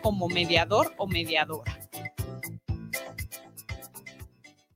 como mediador o mediadora.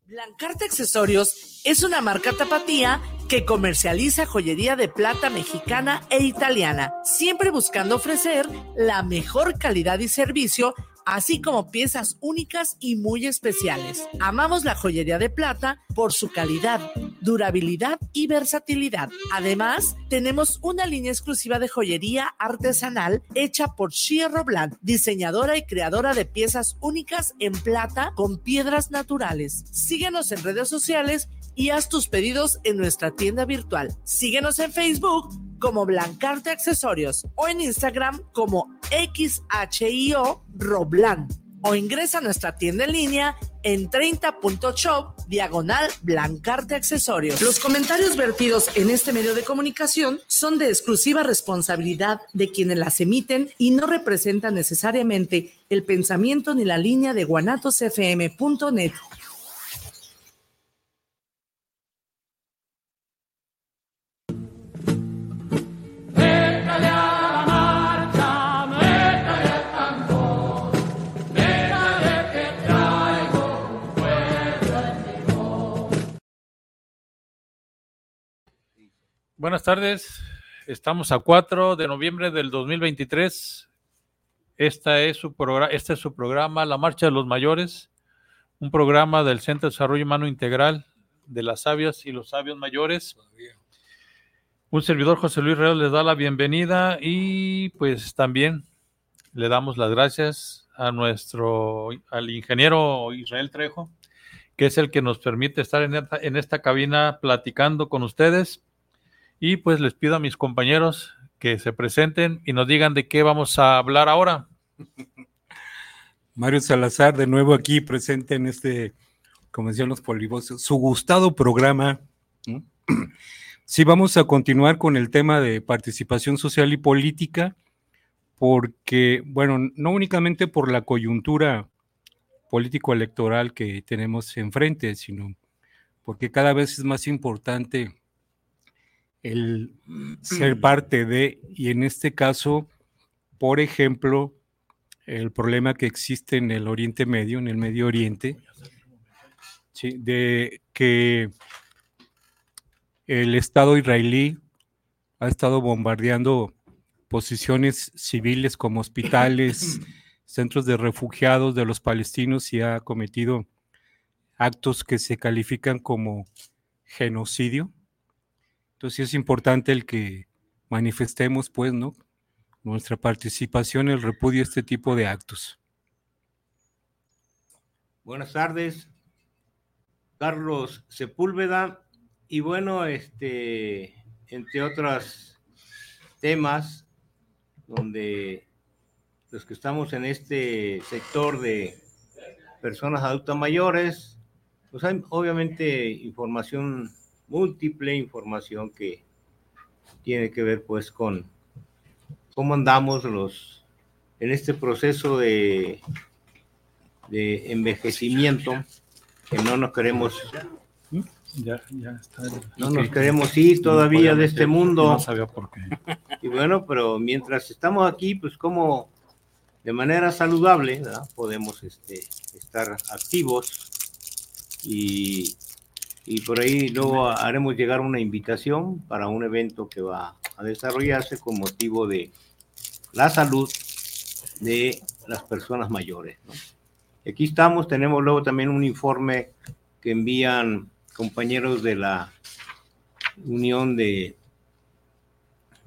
Blancarte Accesorios es una marca tapatía que comercializa joyería de plata mexicana e italiana, siempre buscando ofrecer la mejor calidad y servicio así como piezas únicas y muy especiales. Amamos la joyería de plata por su calidad, durabilidad y versatilidad. Además, tenemos una línea exclusiva de joyería artesanal hecha por Shia Robland, diseñadora y creadora de piezas únicas en plata con piedras naturales. Síguenos en redes sociales y haz tus pedidos en nuestra tienda virtual. Síguenos en Facebook como Blancarte Accesorios o en Instagram como XHIO Roblan o ingresa a nuestra tienda en línea en 30.shop diagonal Blancarte Accesorios. Los comentarios vertidos en este medio de comunicación son de exclusiva responsabilidad de quienes las emiten y no representan necesariamente el pensamiento ni la línea de guanatosfm.net. Buenas tardes. Estamos a 4 de noviembre del 2023. Esta es su este es su programa, La Marcha de los Mayores, un programa del Centro de Desarrollo Humano Integral de las Sabias y los Sabios Mayores. Un servidor José Luis Real les da la bienvenida y pues también le damos las gracias a nuestro, al ingeniero Israel Trejo, que es el que nos permite estar en esta, en esta cabina platicando con ustedes y pues les pido a mis compañeros que se presenten y nos digan de qué vamos a hablar ahora. Mario Salazar, de nuevo aquí presente en este, como decían los polivosos, su gustado programa. Sí, vamos a continuar con el tema de participación social y política, porque, bueno, no únicamente por la coyuntura político-electoral que tenemos enfrente, sino porque cada vez es más importante el ser parte de, y en este caso, por ejemplo, el problema que existe en el Oriente Medio, en el Medio Oriente, de que el Estado israelí ha estado bombardeando posiciones civiles como hospitales, centros de refugiados de los palestinos y ha cometido actos que se califican como genocidio entonces es importante el que manifestemos, pues, ¿no? Nuestra participación, el repudio a este tipo de actos. Buenas tardes, Carlos Sepúlveda. Y bueno, este, entre otros temas, donde los que estamos en este sector de personas adultas mayores, pues hay obviamente información múltiple información que tiene que ver pues con cómo andamos los en este proceso de, de envejecimiento que no nos queremos ya, ya está. no nos queremos ir todavía de este mundo. no sabía por qué. Y bueno pero mientras estamos aquí pues como de manera saludable podemos este, estar activos y y por ahí luego haremos llegar una invitación para un evento que va a desarrollarse con motivo de la salud de las personas mayores. Aquí estamos, tenemos luego también un informe que envían compañeros de la Unión de,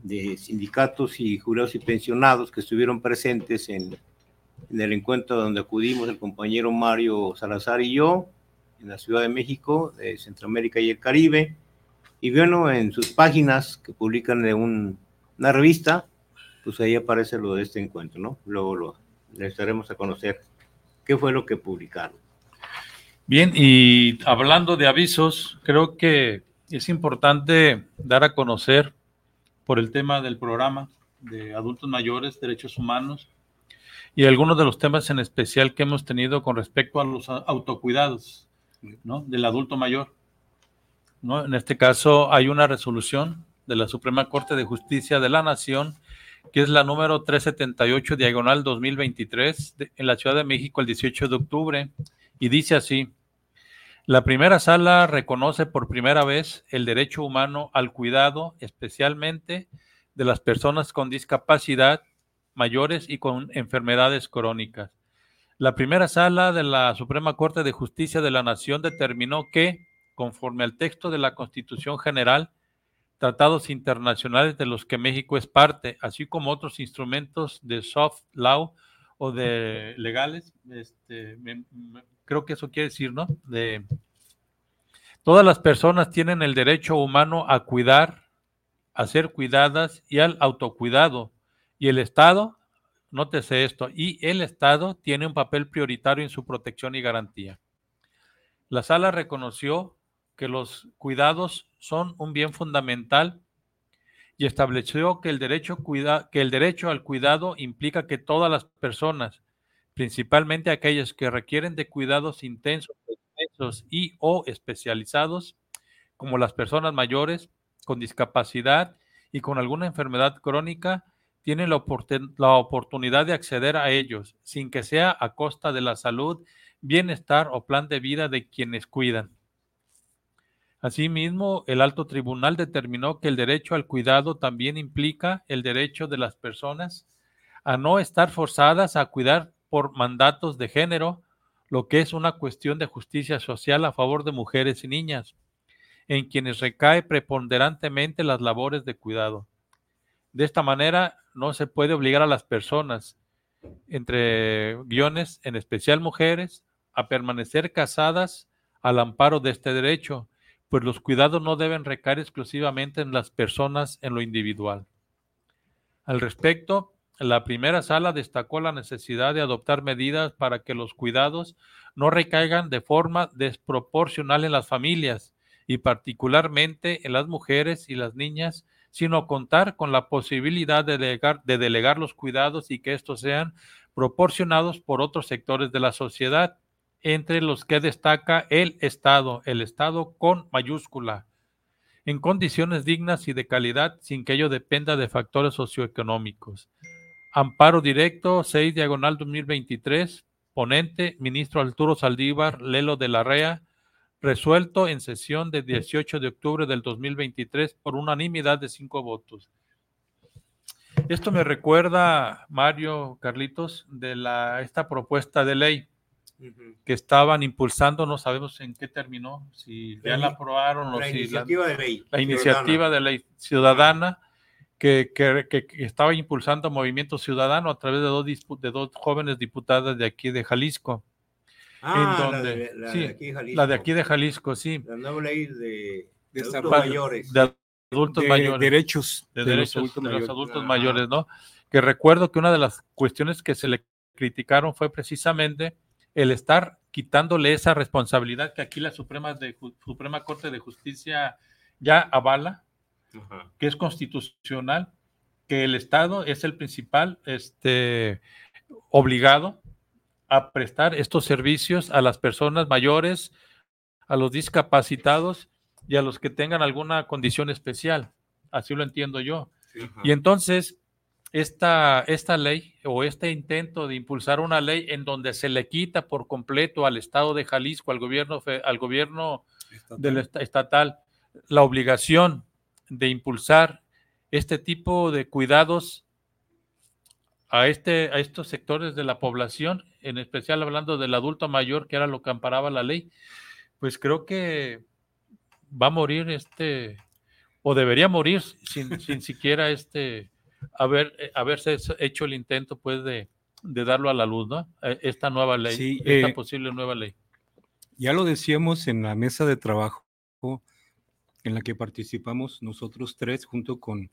de Sindicatos y Jurados y Pensionados que estuvieron presentes en, en el encuentro donde acudimos el compañero Mario Salazar y yo, en la Ciudad de México, de Centroamérica y el Caribe. Y bueno, en sus páginas que publican de una revista, pues ahí aparece lo de este encuentro, ¿no? Luego lo les daremos a conocer qué fue lo que publicaron. Bien, y hablando de avisos, creo que es importante dar a conocer por el tema del programa de adultos mayores, derechos humanos, y algunos de los temas en especial que hemos tenido con respecto a los autocuidados. ¿No? del adulto mayor. ¿no? En este caso hay una resolución de la Suprema Corte de Justicia de la Nación que es la número 378, diagonal 2023, en la Ciudad de México el 18 de octubre, y dice así, la primera sala reconoce por primera vez el derecho humano al cuidado, especialmente de las personas con discapacidad mayores y con enfermedades crónicas. La primera sala de la Suprema Corte de Justicia de la Nación determinó que, conforme al texto de la Constitución General, tratados internacionales de los que México es parte, así como otros instrumentos de soft law o de legales, este, creo que eso quiere decir, ¿no? De todas las personas tienen el derecho humano a cuidar, a ser cuidadas y al autocuidado. Y el Estado, nótese esto, y el Estado tiene un papel prioritario en su protección y garantía. La sala reconoció que los cuidados son un bien fundamental y estableció que el derecho, al cuidado implica que todas las personas, principalmente aquellas que requieren de cuidados intensos, y o especializados, como las personas mayores con discapacidad y con alguna enfermedad crónica, tienen la, la oportunidad de acceder a ellos sin que sea a costa de la salud, bienestar o plan de vida de quienes cuidan. Asimismo, el alto tribunal determinó que el derecho al cuidado también implica el derecho de las personas a no estar forzadas a cuidar por mandatos de género, lo que es una cuestión de justicia social a favor de mujeres y niñas, en quienes recae preponderantemente las labores de cuidado. De esta manera, no se puede obligar a las personas, entre guiones, en especial mujeres, a permanecer casadas al amparo de este derecho, pues los cuidados no deben recaer exclusivamente en las personas en lo individual. Al respecto, la primera sala destacó la necesidad de adoptar medidas para que los cuidados no recaigan de forma desproporcional en las familias y particularmente en las mujeres y las niñas, sino contar con la posibilidad de delegar, de delegar los cuidados y que estos sean proporcionados por otros sectores de la sociedad, entre los que destaca el Estado, el Estado con mayúscula, en condiciones dignas y de calidad sin que ello dependa de factores socioeconómicos. Amparo directo, 6 diagonal 2023, ponente, ministro Arturo Saldívar, Lelo de la REA, resuelto en sesión de 18 de octubre del 2023 por unanimidad de cinco votos. Esto me recuerda, Mario Carlitos, de la, esta propuesta de ley que estaban impulsando, no sabemos en qué terminó, si ya la aprobaron o la si iniciativa de ley. la iniciativa de ley ciudadana que, que, que- que estaba impulsando Movimiento Ciudadano a través de dos, de dos jóvenes diputadas de aquí de Jalisco. Ah, en la de, la sí, de aquí, Jalisco. La de aquí de Jalisco, sí, La nueva ley de, de adultos mayores. de adultos de mayores. derechos de, de los derechos adultos de los mayores. adultos mayores, ¿no? Que recuerdo que una de las cuestiones que se le criticaron fue precisamente el estar quitándole esa responsabilidad que aquí la Suprema, de, Suprema Corte de Justicia ya avala, Ajá. que es constitucional, que el Estado es el principal este, obligado a prestar estos servicios a las personas mayores, a los discapacitados y a los que tengan alguna condición especial. Así lo entiendo yo. Y entonces, esta, esta ley o este intento de impulsar una ley en donde se le quita por completo al Estado de Jalisco, al gobierno, al gobierno del est- estatal, la obligación de impulsar este tipo de cuidados a, este, a estos sectores de la población, en especial hablando del adulto mayor, que era lo que amparaba la ley, pues creo que va a morir este, o debería morir sin, sin siquiera este, haber, eh, haberse hecho el intento pues de, de darlo a la luz, ¿no? Eh, Esta nueva ley, Sí, esta eh, posible nueva ley. Ya lo decíamos en la mesa de trabajo en la que participamos nosotros tres junto con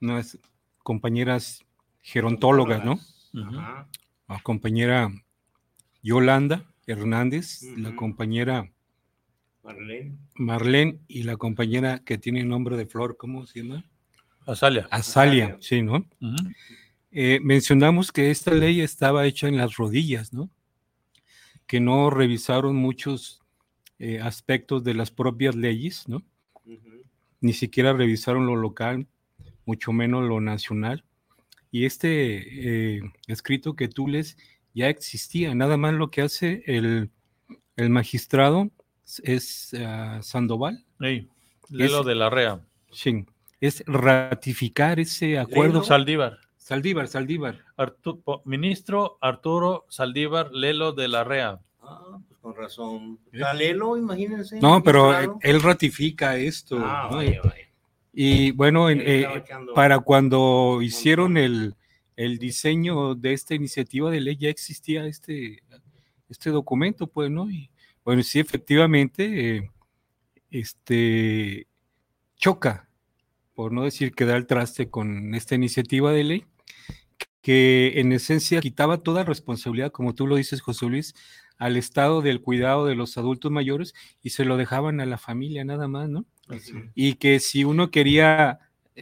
unas compañeras gerontólogas, ¿no? Ajá. La compañera Yolanda Hernández, la compañera Marlene. Marlene y la compañera que tiene nombre de flor, ¿cómo se llama? Azalia. Azalia, Azalia. sí, ¿no? Eh, mencionamos que esta ley estaba hecha en las rodillas, ¿no? Que no revisaron muchos eh, aspectos de las propias leyes, ¿no? Ni siquiera revisaron lo local, mucho menos lo nacional. Y este eh, escrito que tú lees ya existía. Nada más lo que hace el, el magistrado es uh, Sandoval. Lelo Es- de la REA. Sí, es ratificar ese acuerdo. Saldívar. Saldívar, Saldívar. Artu- ministro Arturo Saldívar Lelo de la REA. Ah, pues con razón. Galelo, imagínense. No, pero él, ratifica esto. Ah, ¿no? vaya, vaya. Y bueno, eh, para cuando hicieron el, el diseño de esta iniciativa de ley ya existía este, este documento, pues, ¿no? Y bueno, sí, efectivamente, eh, este choca, por no decir que da el traste con esta iniciativa de ley, que en esencia quitaba toda responsabilidad, como tú lo dices, José Luis, al estado del cuidado de los adultos mayores y se lo dejaban a la familia nada más, ¿no? Y que si uno quería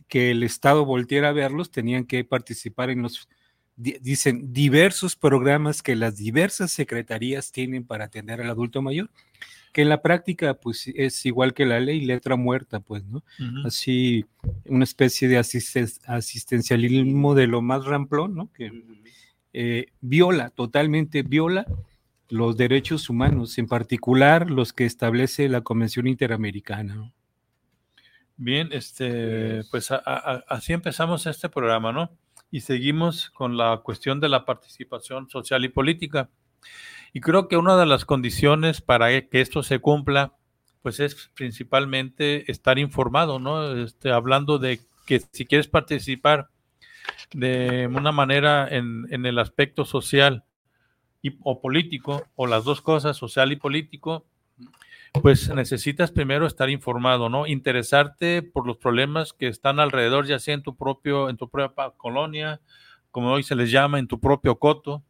que el Estado volteara a verlos, tenían que participar en los, di- dicen, diversos programas que las diversas secretarías tienen para atender al adulto mayor, que en la práctica, pues, es igual que la ley, letra muerta, pues, ¿no? Así, una especie de asisten- asistencialismo de lo más ramplón, ¿no? Que eh, viola, totalmente viola los derechos humanos, en particular los que establece la Convención Interamericana, ¿no? Bien, este, pues a- a- así empezamos este programa, ¿no? Y seguimos con la cuestión de la participación social y política. Y creo que una de las condiciones para que esto se cumpla, pues es principalmente estar informado, ¿no? Este, hablando de que si quieres participar de una manera en, en el aspecto social y, o político, o las dos cosas, social y político, pues necesitas primero estar informado, ¿no? Interesarte por los problemas que están alrededor, ya sea en tu propio, en tu propia colonia, como hoy se les llama, en tu propio coto,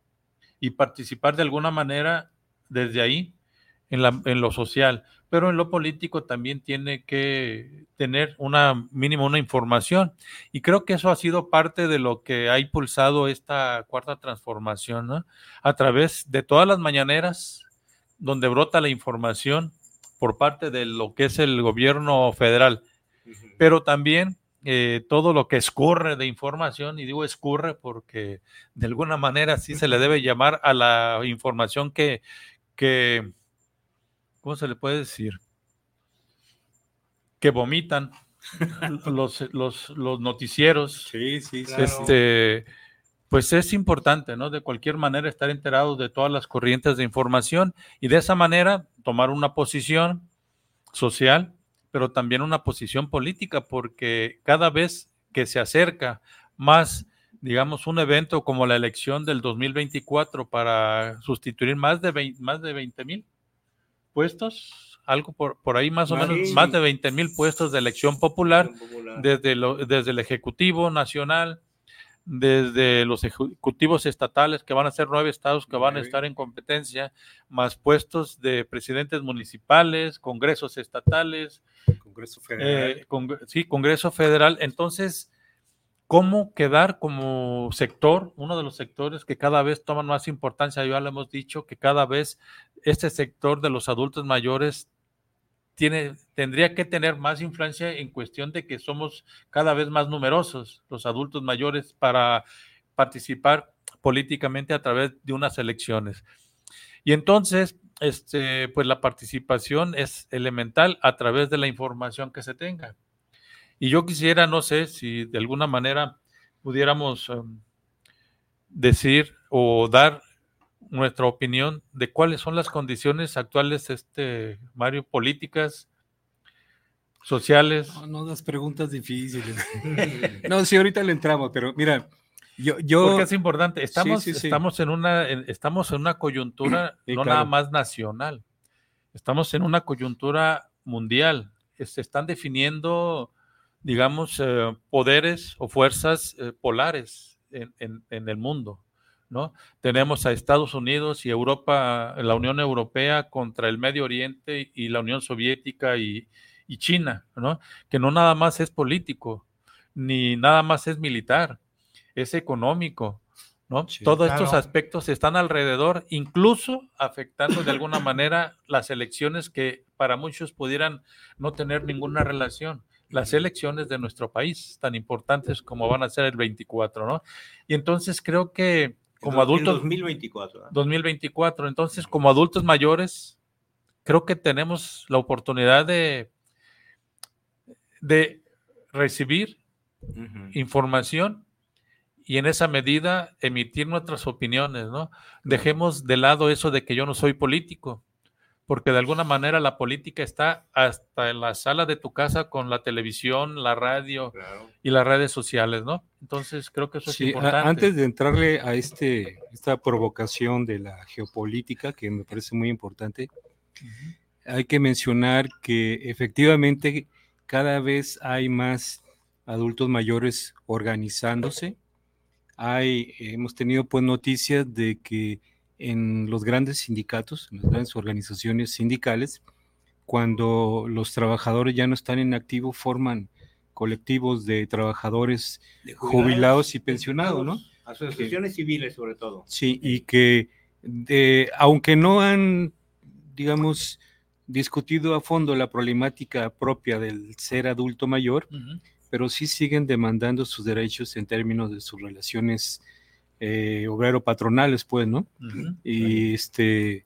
y participar de alguna manera desde ahí en, la, en lo social. Pero en lo político también tiene que tener una mínimo una información. Y creo que eso ha sido parte de lo que ha impulsado esta cuarta transformación, ¿no? A través de todas las mañaneras donde brota la información por parte de lo que es el gobierno federal, pero también eh, todo lo que escurre de información, y digo escurre porque de alguna manera sí se le debe llamar a la información que, que ¿cómo se le puede decir? Que vomitan los, los, los noticieros. Sí, sí, Claro. Este, pues es importante, ¿no? De cualquier manera estar enterado de todas las corrientes de información y de esa manera tomar una posición social, pero también una posición política, porque cada vez que se acerca más, digamos, un evento como la elección del 2024 para sustituir más de 20 más de 20 mil puestos, algo por, por ahí más o menos, más de 20 mil puestos de elección popular Popular. desde, lo- desde el Ejecutivo Nacional, desde los ejecutivos estatales, que van a ser nueve estados que van a estar en competencia, más puestos de presidentes municipales, congresos estatales, Congreso eh, congre- sí, Congreso Federal. Entonces, ¿cómo quedar como sector, uno de los sectores que cada vez toman más importancia? Ya lo hemos dicho, que cada vez este sector de los adultos mayores tendría que tener más influencia en cuestión de que somos cada vez más numerosos los adultos mayores para participar políticamente a través de unas elecciones. Y entonces, este, pues la participación es elemental a través de la información que se tenga. Y yo quisiera, no sé si de alguna manera pudiéramos em, decir o dar nuestra opinión de cuáles son las condiciones actuales, este, Mario, políticas, sociales. No, no das preguntas difíciles. no, sí, ahorita le entramos, pero mira, yo, yo Porque es importante. Estamos, sí, sí. estamos, en una, en- estamos en una coyuntura no claro. nada más nacional. Estamos en una coyuntura mundial. Se están definiendo, digamos, eh, poderes o fuerzas eh, polares en, en- en el mundo. ¿No? Tenemos a Estados Unidos y Europa, la Unión Europea contra el Medio Oriente y la Unión Soviética y, y China, ¿no? que no nada más es político, ni nada más es militar, es económico, ¿no? Sí, Todos estos aspectos están alrededor, incluso afectando de alguna manera las elecciones que para muchos pudieran no tener ninguna relación. las elecciones de nuestro país, tan importantes como van a ser el 24, ¿no? Y entonces creo que como adultos... 2024. ¿eh? 2024, entonces como adultos mayores, creo que tenemos la oportunidad de, de recibir información y en esa medida emitir nuestras opiniones, ¿no? Dejemos de lado eso de que yo no soy político, porque de alguna manera la política está hasta en la sala de tu casa con la televisión, la radio Claro. y las redes sociales, ¿no? Entonces creo que eso es Sí, importante. antes de entrarle a este, esta provocación de la geopolítica, que me parece muy importante, hay que mencionar que efectivamente cada vez hay más adultos mayores organizándose. Hay, hemos tenido pues noticias de que en los grandes sindicatos, en las grandes organizaciones sindicales, cuando los trabajadores ya no están en activo, forman colectivos de trabajadores De jubilados y pensionados, ¿no? Asociaciones civiles, sobre todo. Sí, y que de- aunque no han, digamos, discutido a fondo la problemática propia del ser adulto mayor, pero sí siguen demandando sus derechos en términos de sus relaciones eh, obrero-patronales, pues, ¿no? Y este,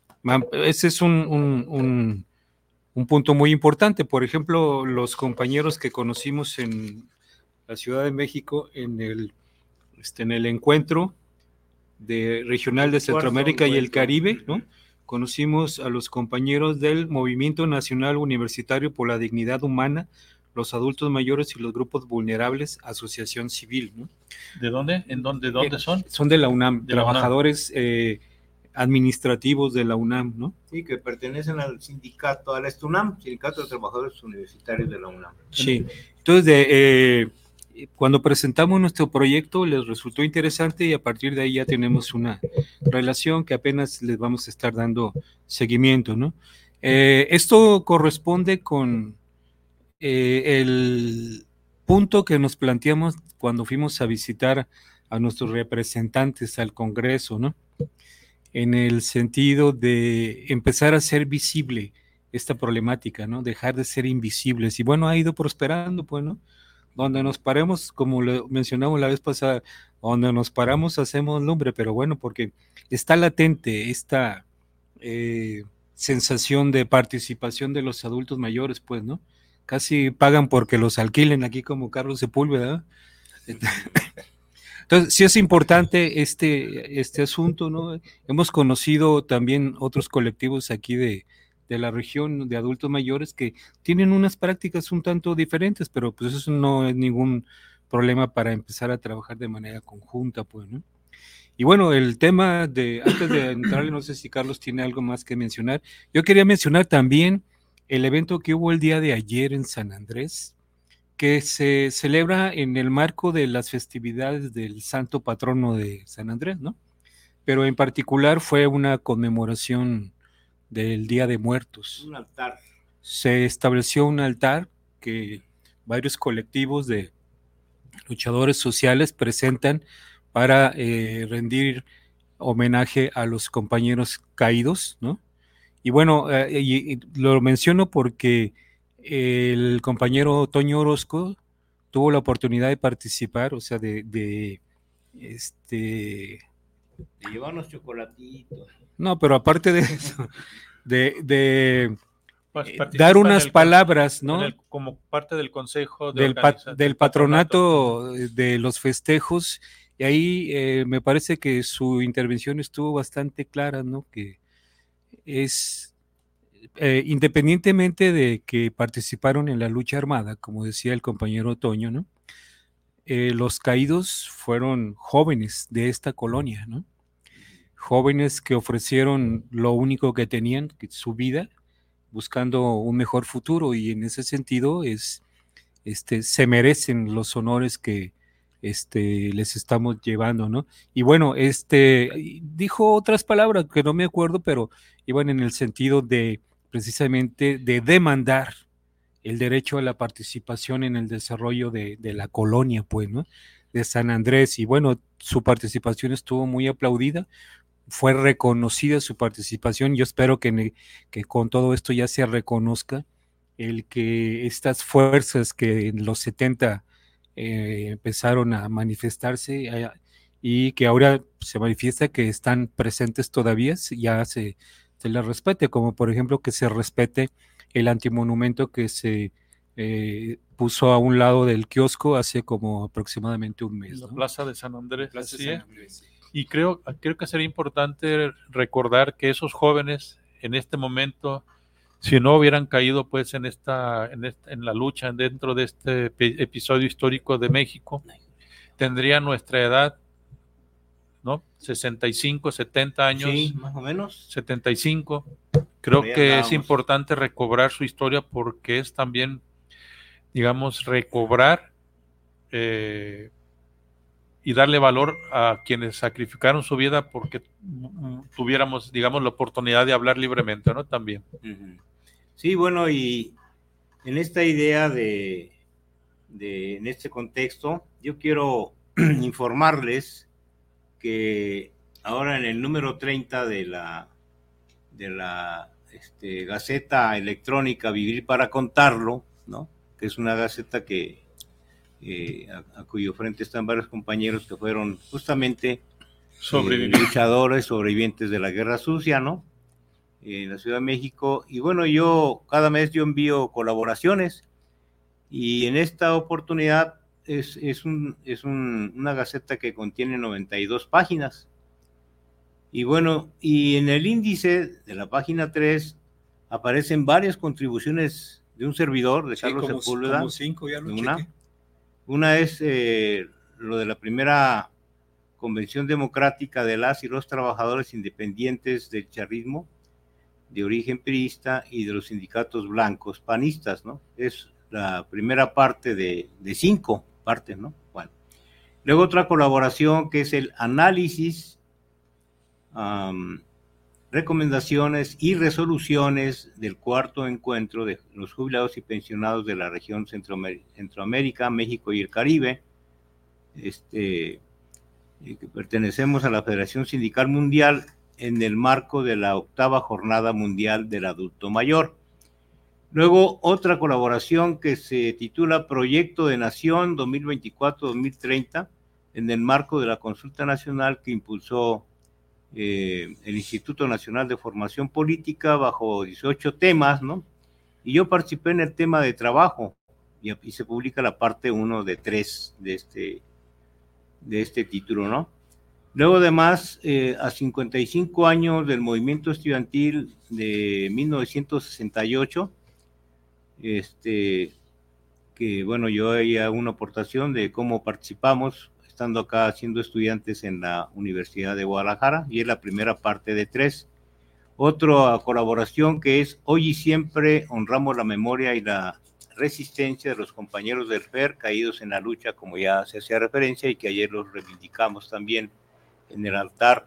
ese es un, un- un- un punto muy importante. Por ejemplo, los compañeros que conocimos en la Ciudad de México en el, este, en el encuentro de, regional de Centroamérica y el. Caribe, ¿no? Conocimos a los compañeros del Movimiento Nacional Universitario por la Dignidad Humana, los adultos mayores y los grupos vulnerables, Asociación Civil, ¿no? ¿De dónde? ¿En dónde, dónde son? Son de la UNAM, De la UNAM. trabajadores eh, administrativos de la UNAM, ¿no? Sí, que pertenecen al sindicato, al ESTUNAM, Sindicato de Trabajadores Universitarios de la UNAM. Sí. Entonces, de, eh, cuando presentamos nuestro proyecto, les resultó interesante y a partir de ahí ya tenemos una relación que apenas les vamos a estar dando seguimiento, ¿no? Eh, esto corresponde con eh, el punto que nos planteamos cuando fuimos a visitar a nuestros representantes al Congreso, ¿no? En el sentido de empezar a hacer visible esta problemática, ¿no? Dejar de ser invisibles. Y bueno, ha ido prosperando, pues, ¿no? Donde nos paremos, como lo mencionamos la vez pasada, donde nos paramos hacemos lumbre, pero bueno, porque está latente esta eh, sensación de participación de los adultos mayores, pues, ¿no? Casi pagan porque los alquilen aquí como Carlos Sepúlveda. Entonces, sí es importante este, este asunto, ¿no? Hemos conocido también otros colectivos aquí de, de la región de adultos mayores que tienen unas prácticas un tanto diferentes, pero pues eso no es ningún problema para empezar a trabajar de manera conjunta, pues, ¿no? Y bueno, el tema de, antes de entrarle, no sé si Carlos tiene algo más que mencionar, yo quería mencionar también el evento que hubo el día de ayer en San Andrés, que se celebra en el marco de las festividades del santo patrono de San Andrés, ¿no? Pero en particular fue una conmemoración del Día de Muertos. Un altar. Se estableció un altar que varios colectivos de luchadores sociales presentan para eh, rendir homenaje a los compañeros caídos, ¿no? Y bueno, eh, y, y lo menciono porque el compañero Toño Orozco tuvo la oportunidad de participar, o sea, de, de este, De llevarnos chocolatitos. no, pero aparte de eso, de, de Pues eh, dar unas palabras, ¿no? el- como parte del consejo de del, pa- organiza- del patronato eh, de los festejos y ahí eh, me parece que su intervención estuvo bastante clara, ¿no? Que es eh, independientemente de que participaron en la lucha armada, como decía el compañero Toño, ¿no? Eh, los caídos fueron jóvenes de esta colonia, ¿no? Jóvenes que ofrecieron lo único que tenían, su vida, buscando un mejor futuro y en ese sentido es este, se merecen los honores que este, les estamos llevando, ¿no? Y bueno, este, dijo otras palabras que no me acuerdo, pero iban en el sentido de precisamente de demandar el derecho a la participación en el desarrollo de, de la colonia, pues, ¿no? De San Andrés. Y bueno, su participación estuvo muy aplaudida, fue reconocida su participación. Yo espero que, que con todo esto ya se reconozca el que estas fuerzas que en los 70 eh, empezaron a manifestarse eh, y que ahora se manifiesta que están presentes todavía, ya se, se les respete, como por ejemplo que se respete el antimonumento que se eh, puso a un lado del kiosco hace como aproximadamente un mes. La ¿no? Plaza de San Andrés. Plaza así San es. Andrés. Y creo, creo que sería importante recordar que esos jóvenes en este momento, si no hubieran caído pues en esta, en, esta- en la lucha dentro de este epi- episodio histórico de México, tendrían nuestra edad, ¿no? 65, 70 años. Sí, más o menos. 75. Creo que es importante recobrar su historia porque es también, digamos, recobrar eh, y darle valor a quienes sacrificaron su vida porque tuviéramos, digamos, la oportunidad de hablar libremente, ¿no? También. Ujú. Sí, bueno, y en esta idea de, de- en este contexto, yo quiero informarles que ahora en el número 30 de la, de la este, Gaceta Electrónica Vivir para Contarlo, ¿no? que es una gaceta que, eh, a, a cuyo frente están varios compañeros que fueron justamente eh, luchadores, sobrevivientes de la Guerra Sucia, ¿no? En la Ciudad de México. Y bueno, yo cada mes yo envío colaboraciones y en esta oportunidad es, es, un, es un- una gaceta que contiene 92 páginas. Y bueno, y en el índice de la página 3 aparecen varias contribuciones de un servidor, de Sí, Carlos como, Sepúlveda. como cinco, ya lo Una. Una es eh, lo de la primera Convención Democrática de las y los Trabajadores Independientes del Charrismo, de origen priista y de los sindicatos blancos panistas, ¿no? Es la primera parte de, de cinco partes, ¿no? Bueno. Luego otra colaboración que es el análisis, recomendaciones y resoluciones del cuarto encuentro de los jubilados y pensionados de la región Centroamérica, México y el Caribe, este, eh, que pertenecemos a la Federación Sindical Mundial en el marco de la octava Jornada Mundial del Adulto Mayor. Luego, otra colaboración que se titula Proyecto de Nación 2024-2030 en el marco de la consulta nacional que impulsó eh, el Instituto Nacional de Formación Política bajo 18 temas, ¿no? Y yo participé en el tema de trabajo y, se publica la parte 1 de 3 de este, de este título, ¿no? Luego, además, eh, a 55 años del movimiento estudiantil de 1968, este, que bueno, yo haría una aportación de cómo participamos estando acá siendo estudiantes en la Universidad de Guadalajara, y es la primera parte de tres. Otra colaboración que es Hoy y siempre honramos la memoria y la resistencia de los compañeros del FER caídos en la lucha, como ya se hacía referencia, y que ayer los reivindicamos también en el altar,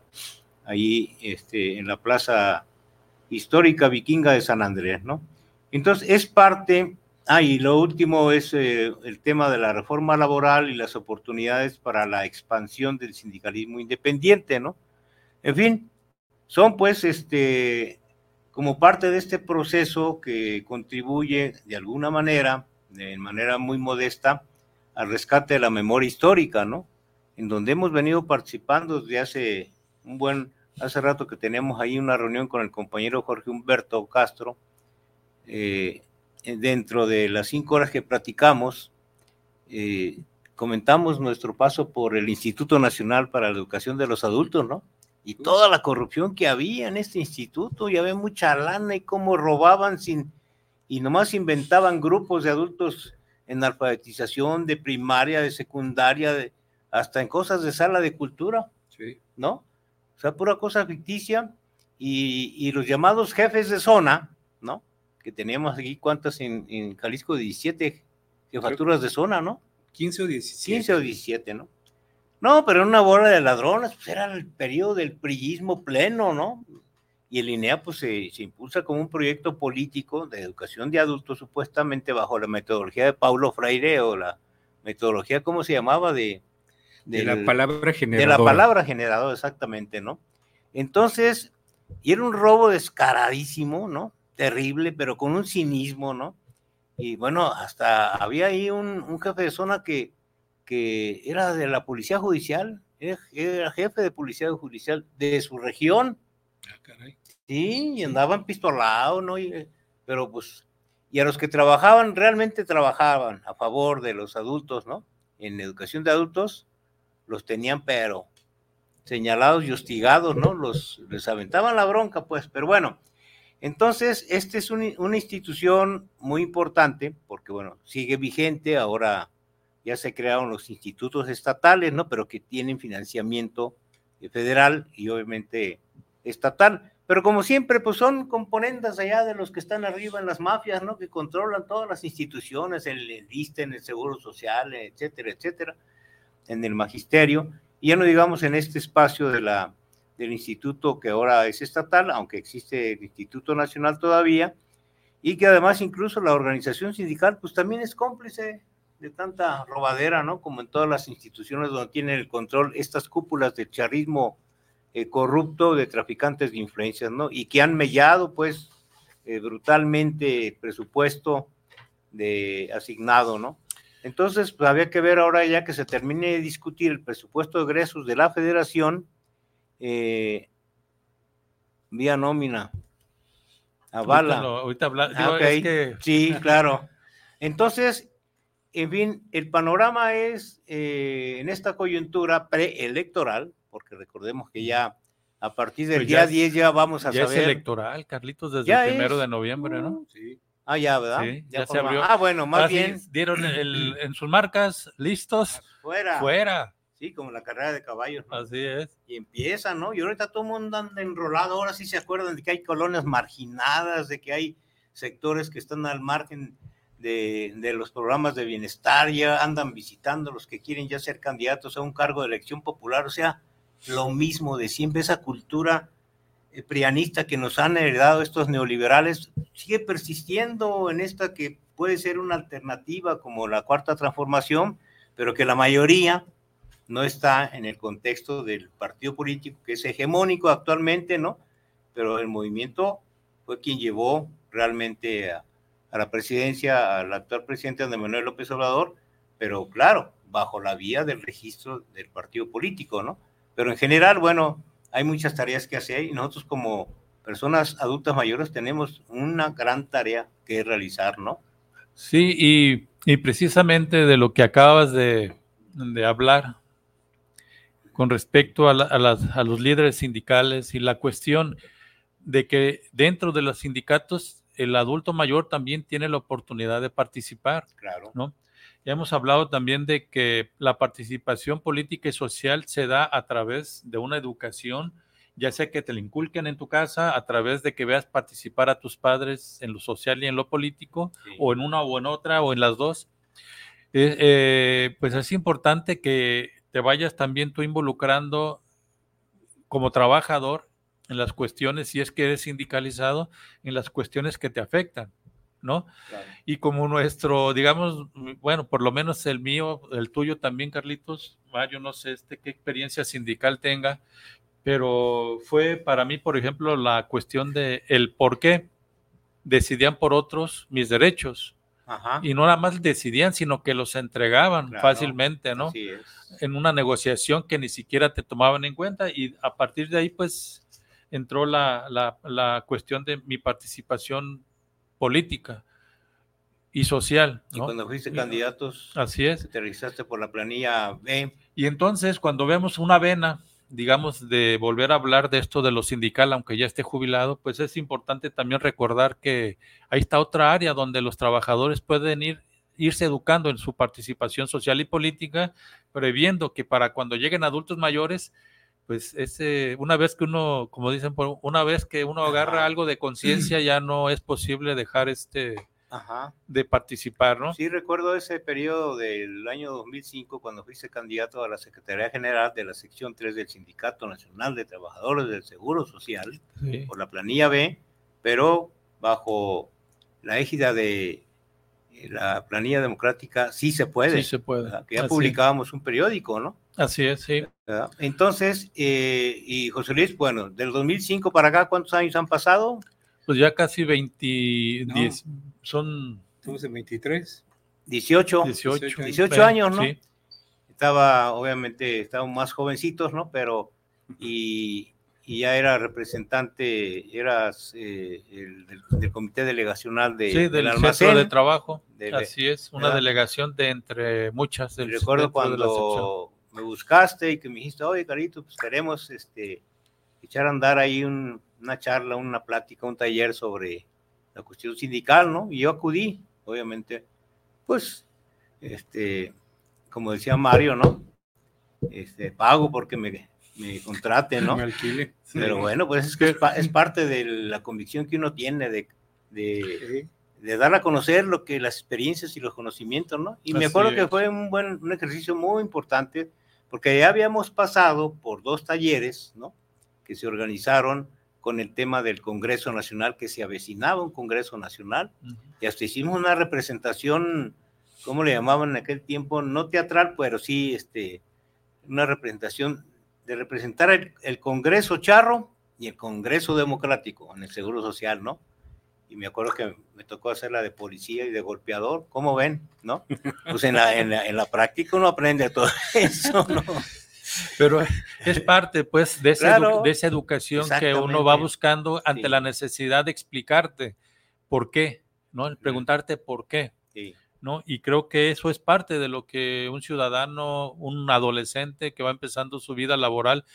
ahí este, en la plaza histórica vikinga de San Andrés, ¿no? Entonces, es parte, ah, y lo último es eh, el tema de la reforma laboral y las oportunidades para la expansión del sindicalismo independiente, ¿no? En fin, son pues, este, como parte de este proceso que contribuye de alguna manera, de manera muy modesta, al rescate de la memoria histórica, ¿no? En donde hemos venido participando desde hace un buen, hace rato que tenemos ahí una reunión con el compañero Jorge Humberto Castro, eh, dentro de las cinco horas que platicamos, eh, comentamos nuestro paso por el Instituto Nacional para la Educación de los Adultos, ¿no? Y toda la corrupción que había en este instituto, ya había mucha lana y cómo robaban sin, y nomás inventaban grupos de adultos en alfabetización, de primaria, de secundaria, de, hasta en cosas de sala de cultura, Sí. ¿no? O sea, pura cosa ficticia. Y, y los llamados jefes de zona, ¿no? Que teníamos aquí, ¿cuántas en, en Jalisco? 17 jefaturas de zona, ¿no? 15 o 17. 15 o 17, ¿no? No, pero una bola de ladrones, pues era el periodo del priismo pleno, ¿no? Y el INEA, pues se, se impulsa como un proyecto político de educación de adultos, supuestamente bajo la metodología de Paulo Freire o la metodología, ¿cómo se llamaba? De, De la palabra de generadora. la palabra generador, exactamente, ¿no? Entonces, y era un robo descaradísimo, ¿no? Terrible, pero con un cinismo, ¿no? Y bueno, hasta había ahí un, un jefe de zona que, que era de la policía judicial, era, era jefe de policía judicial de su región. Ah, caray. Sí, y andaban pistolados, ¿no? Y, pero pues, y a los que trabajaban, realmente trabajaban a favor de los adultos, ¿no? En educación de adultos, los tenían, pero señalados y hostigados, ¿no? Los, les aventaban la bronca, pues, pero bueno. Entonces, esta es un- una institución muy importante, porque bueno, sigue vigente, ahora ya se crearon los institutos estatales, ¿no? Pero que tienen financiamiento federal y obviamente estatal. Pero como siempre, pues son componentes allá de los que están arriba en las mafias, ¿no? Que controlan todas las instituciones, el, el ISSSTE, en el Seguro Social, etcétera, etcétera, en el magisterio. Y ya no digamos en este espacio de la, del instituto que ahora es estatal, aunque existe el Instituto Nacional todavía, y que además incluso la organización sindical, pues también es cómplice de tanta robadera, ¿no? Como en todas las instituciones donde tienen el control estas cúpulas de charrismo eh, corrupto de traficantes de influencias, ¿no? Y que han mellado, pues, eh, brutalmente el presupuesto de asignado, ¿no? Entonces, pues, había que ver ahora ya que se termine de discutir el presupuesto de egresos de la federación, eh, vía nómina, avala. Ahorita, lo- ahorita habla- Ah, digo, ok. es que Sí, claro. Entonces, en fin, el panorama es eh, en esta coyuntura preelectoral, porque recordemos que ya a partir del Pues día ya es- 10 ya vamos a ya es saber. electoral, Carlitos, desde Ya el primero es. de noviembre, ¿no? Sí. Ah, ya, ¿verdad? Sí, ya se abrió. Ah, bueno, más Ah, bien dieron el, en sus marcas, listos, fuera. fuera. Sí, como la carrera de caballos. ¿no? Así es. Y empieza, ¿no? Y ahorita todo el mundo anda enrolado. Ahora sí se acuerdan de que hay colonias marginadas, de que hay sectores que están al margen de, de los programas de bienestar, ya andan visitando los que quieren ya ser candidatos a un cargo de elección popular. O sea, lo mismo de siempre, esa cultura prianista que nos han heredado estos neoliberales sigue persistiendo en esta que puede ser una alternativa como la cuarta transformación, pero que la mayoría no está en el contexto del partido político que es hegemónico actualmente, ¿no? Pero el movimiento fue quien llevó realmente a, a la presidencia al actual presidente Andrés Manuel López Obrador, pero claro, bajo la vía del registro del partido político, ¿no? Pero en general, bueno, hay muchas tareas que hacer y nosotros como personas adultas mayores tenemos una gran tarea que realizar, ¿no? Sí, y, y precisamente de lo que acabas de, de hablar con respecto a, la- a las- a los líderes sindicales y la cuestión de que dentro de los sindicatos el adulto mayor también tiene la oportunidad de participar. Claro. ¿no? Ya hemos hablado también de que la participación política y social se da a través de una educación, ya sea que te la inculquen en tu casa, a través de que veas participar a tus padres en lo social y en lo político, Sí. o en una o en otra, o en las dos. Eh, eh, pues es importante que te vayas también tú involucrando como trabajador en las cuestiones, si es que eres sindicalizado, en las cuestiones que te afectan, ¿no? claro. Y como nuestro, digamos, bueno, por lo menos el mío, el tuyo también, Carlitos, ah, yo no sé este, qué experiencia sindical tenga, pero fue para mí, por ejemplo, la cuestión de el por qué decidían por otros mis derechos. Ajá. Y no nada más decidían, sino que los entregaban Claro, fácilmente, ¿no? Así es. en una negociación que ni siquiera te tomaban en cuenta y a partir de ahí pues entró la, la, la cuestión de mi participación política y social. Y cuando fuiste Y- candidatos, Así es. te registraste por la planilla B. Y entonces cuando vemos una vena, digamos, de volver a hablar de esto de lo sindical, aunque ya esté jubilado, pues es importante también recordar que ahí está otra área donde los trabajadores pueden ir irse educando en su participación social y política, previendo que para cuando lleguen adultos mayores, pues ese, una vez que uno, como dicen, por- una vez que uno agarra Ajá. algo de conciencia, ya no es posible dejar este Ajá. de participar, ¿no? Sí, recuerdo ese periodo del año 2005 cuando fuiste candidato a la Secretaría General de la sección 3 del Sindicato Nacional de Trabajadores del Seguro Social Sí. por la planilla B, pero bajo la égida de eh, la planilla democrática sí se puede. Sí se puede. Que ya Así- publicábamos un periódico, ¿no? Así es, sí. ¿verdad? Entonces, eh, y José Luis, bueno, del 2005 para acá, ¿cuántos años han pasado? Pues ya casi 20, No. 10, son Estamos en 23. 18, 18, 18 años, ¿no? Sí. Estaba, obviamente, estábamos más jovencitos, ¿no? Pero, y, y ya era representante, eras eh, el, del, del comité delegacional de, Sí, del, del centro almacén. de trabajo. de- Así es, una ¿verdad? delegación de entre muchas. Y del recuerdo cuando me buscaste y que me dijiste, oye, Carito, pues queremos este, echar a andar ahí un- una charla, una plática, un taller sobre la cuestión sindical, ¿no? Y yo acudí, obviamente, pues, este, como decía Mario, ¿no? Este, pago porque me, me contraten, ¿no? Me alquile. Pero bueno, pues es que es, pa- es parte de la convicción que uno tiene de, de, de dar a conocer lo que las experiencias y los conocimientos, ¿no? Y me acuerdo que fue un buen un ejercicio muy importante porque ya habíamos pasado por dos talleres, ¿no? Que se organizaron con el tema del Congreso Nacional, que se avecinaba un Congreso Nacional, y hasta hicimos una representación, ¿cómo le llamaban en aquel tiempo? No teatral, pero sí, este, una representación de representar el, el Congreso Charro y el Congreso Democrático en el Seguro Social, ¿no? Y me acuerdo que me tocó hacer la de policía y de golpeador, ¿cómo ven? ¿No? Pues en la, en la, en la práctica uno aprende todo eso, ¿no? Pero es parte, pues, de esa, edu- de esa educación que uno va buscando ante Sí. la necesidad de explicarte por qué, ¿no? El preguntarte por qué, Sí, ¿no? Y creo que eso es parte de lo que un ciudadano, un adolescente que va empezando su vida laboral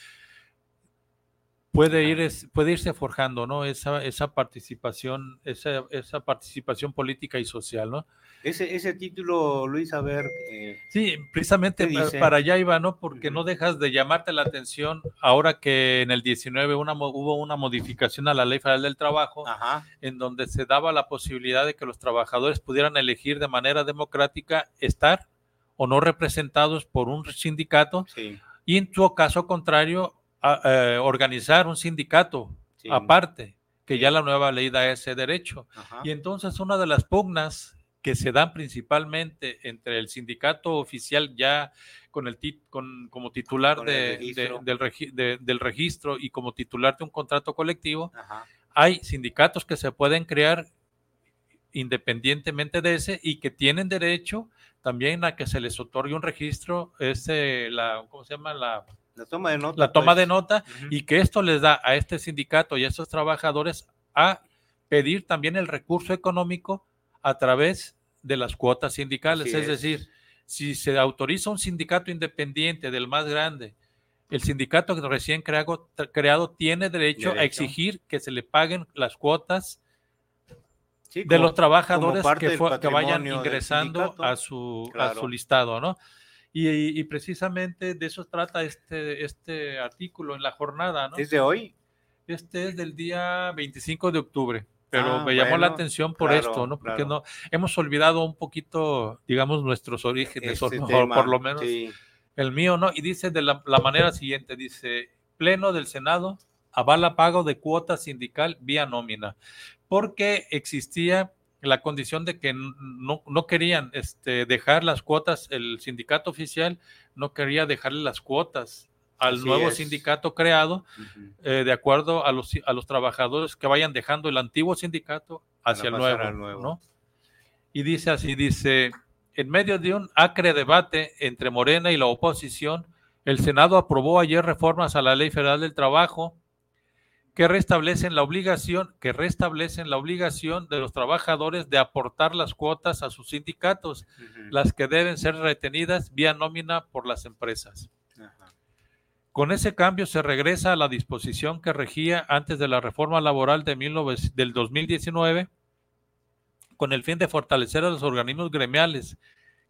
puede ir puede irse forjando, ¿no? Esa, esa participación, esa, esa participación política y social, ¿no? Ese, ese título, Luis, a ver, eh, Sí, precisamente para allá iba, ¿no? Porque Ujú. no dejas de llamarte la atención ahora que en el 19 una, hubo una modificación a la Ley Federal del Trabajo ajá, en donde se daba la posibilidad de que los trabajadores pudieran elegir de manera democrática estar o no representados por un sindicato sí, y en su caso contrario a- eh, organizar un sindicato sí, aparte, que ya la nueva ley da ese derecho. ajá, Y entonces una de las pugnas que se dan principalmente entre el sindicato oficial ya con el tit- con, como titular Con de- del, regi- de- del registro y como titular de un contrato colectivo, ajá, hay sindicatos que se pueden crear independientemente de ese y que tienen derecho también a que se les otorgue un registro, ese, la, ¿cómo se llama? La, la toma de nota. la toma pues. de nota Ujú. y que esto les da a este sindicato y a estos trabajadores a pedir también el recurso económico a través de las cuotas sindicales. Es, es. decir, si se autoriza un sindicato independiente del más grande, el sindicato que recién creado, creado tiene derecho, a exigir que se le paguen las cuotas Sí, de los trabajadores que, vayan ingresando a su, a su listado, ¿no? Y, y precisamente de eso trata este, este artículo en la jornada, ¿no? ¿Es de hoy? Este es del día 25 de octubre, pero Ah, me llamó la atención por claro, esto, ¿no? Porque claro. no hemos olvidado un poquito, digamos, nuestros orígenes, Este tema, por lo menos sí. el mío, ¿no? Y dice de la, la manera siguiente, dice, Pleno del Senado avala pago de cuota sindical vía nómina, porque existía la condición de que no, no querían este, dejar las cuotas, el sindicato oficial no quería dejarle las cuotas al Así nuevo es. sindicato creado, eh, de acuerdo a los, a los trabajadores que vayan dejando el antiguo sindicato hacia el nuevo, al nuevo. ¿no? Y dice así, dice, en medio de un acre debate entre Morena y la oposición, el Senado aprobó ayer reformas a la Ley Federal del Trabajo que restablecen la obligación, que restablecen la obligación de los trabajadores de aportar las cuotas a sus sindicatos, las que deben ser retenidas vía nómina por las empresas. Con ese cambio se regresa a la disposición que regía antes de la reforma laboral de 19 del 2019 con el fin de fortalecer a los organismos gremiales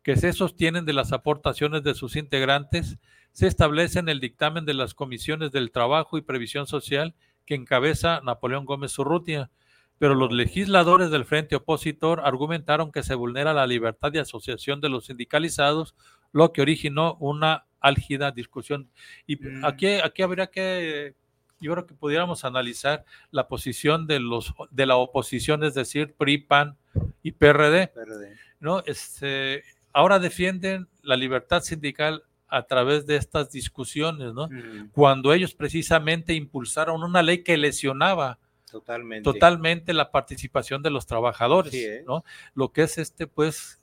que se sostienen de las aportaciones de sus integrantes, se establece en el dictamen de las comisiones del trabajo y previsión social que encabeza Napoleón Gómez Urrutia. Pero los legisladores del frente opositor argumentaron que se vulnera la libertad de asociación de los sindicalizados, lo que originó una álgida discusión. Y Mm. aquí, aquí habría que, yo creo que pudiéramos analizar la posición de los de la oposición, es decir, PRI, PAN y PRD, PRD. ¿no? Este, ahora defienden la libertad sindical a través de estas discusiones, ¿no? Ujú. Cuando ellos precisamente impulsaron una ley que lesionaba Totalmente. totalmente la participación de los trabajadores. ¿no? Lo que es este, pues,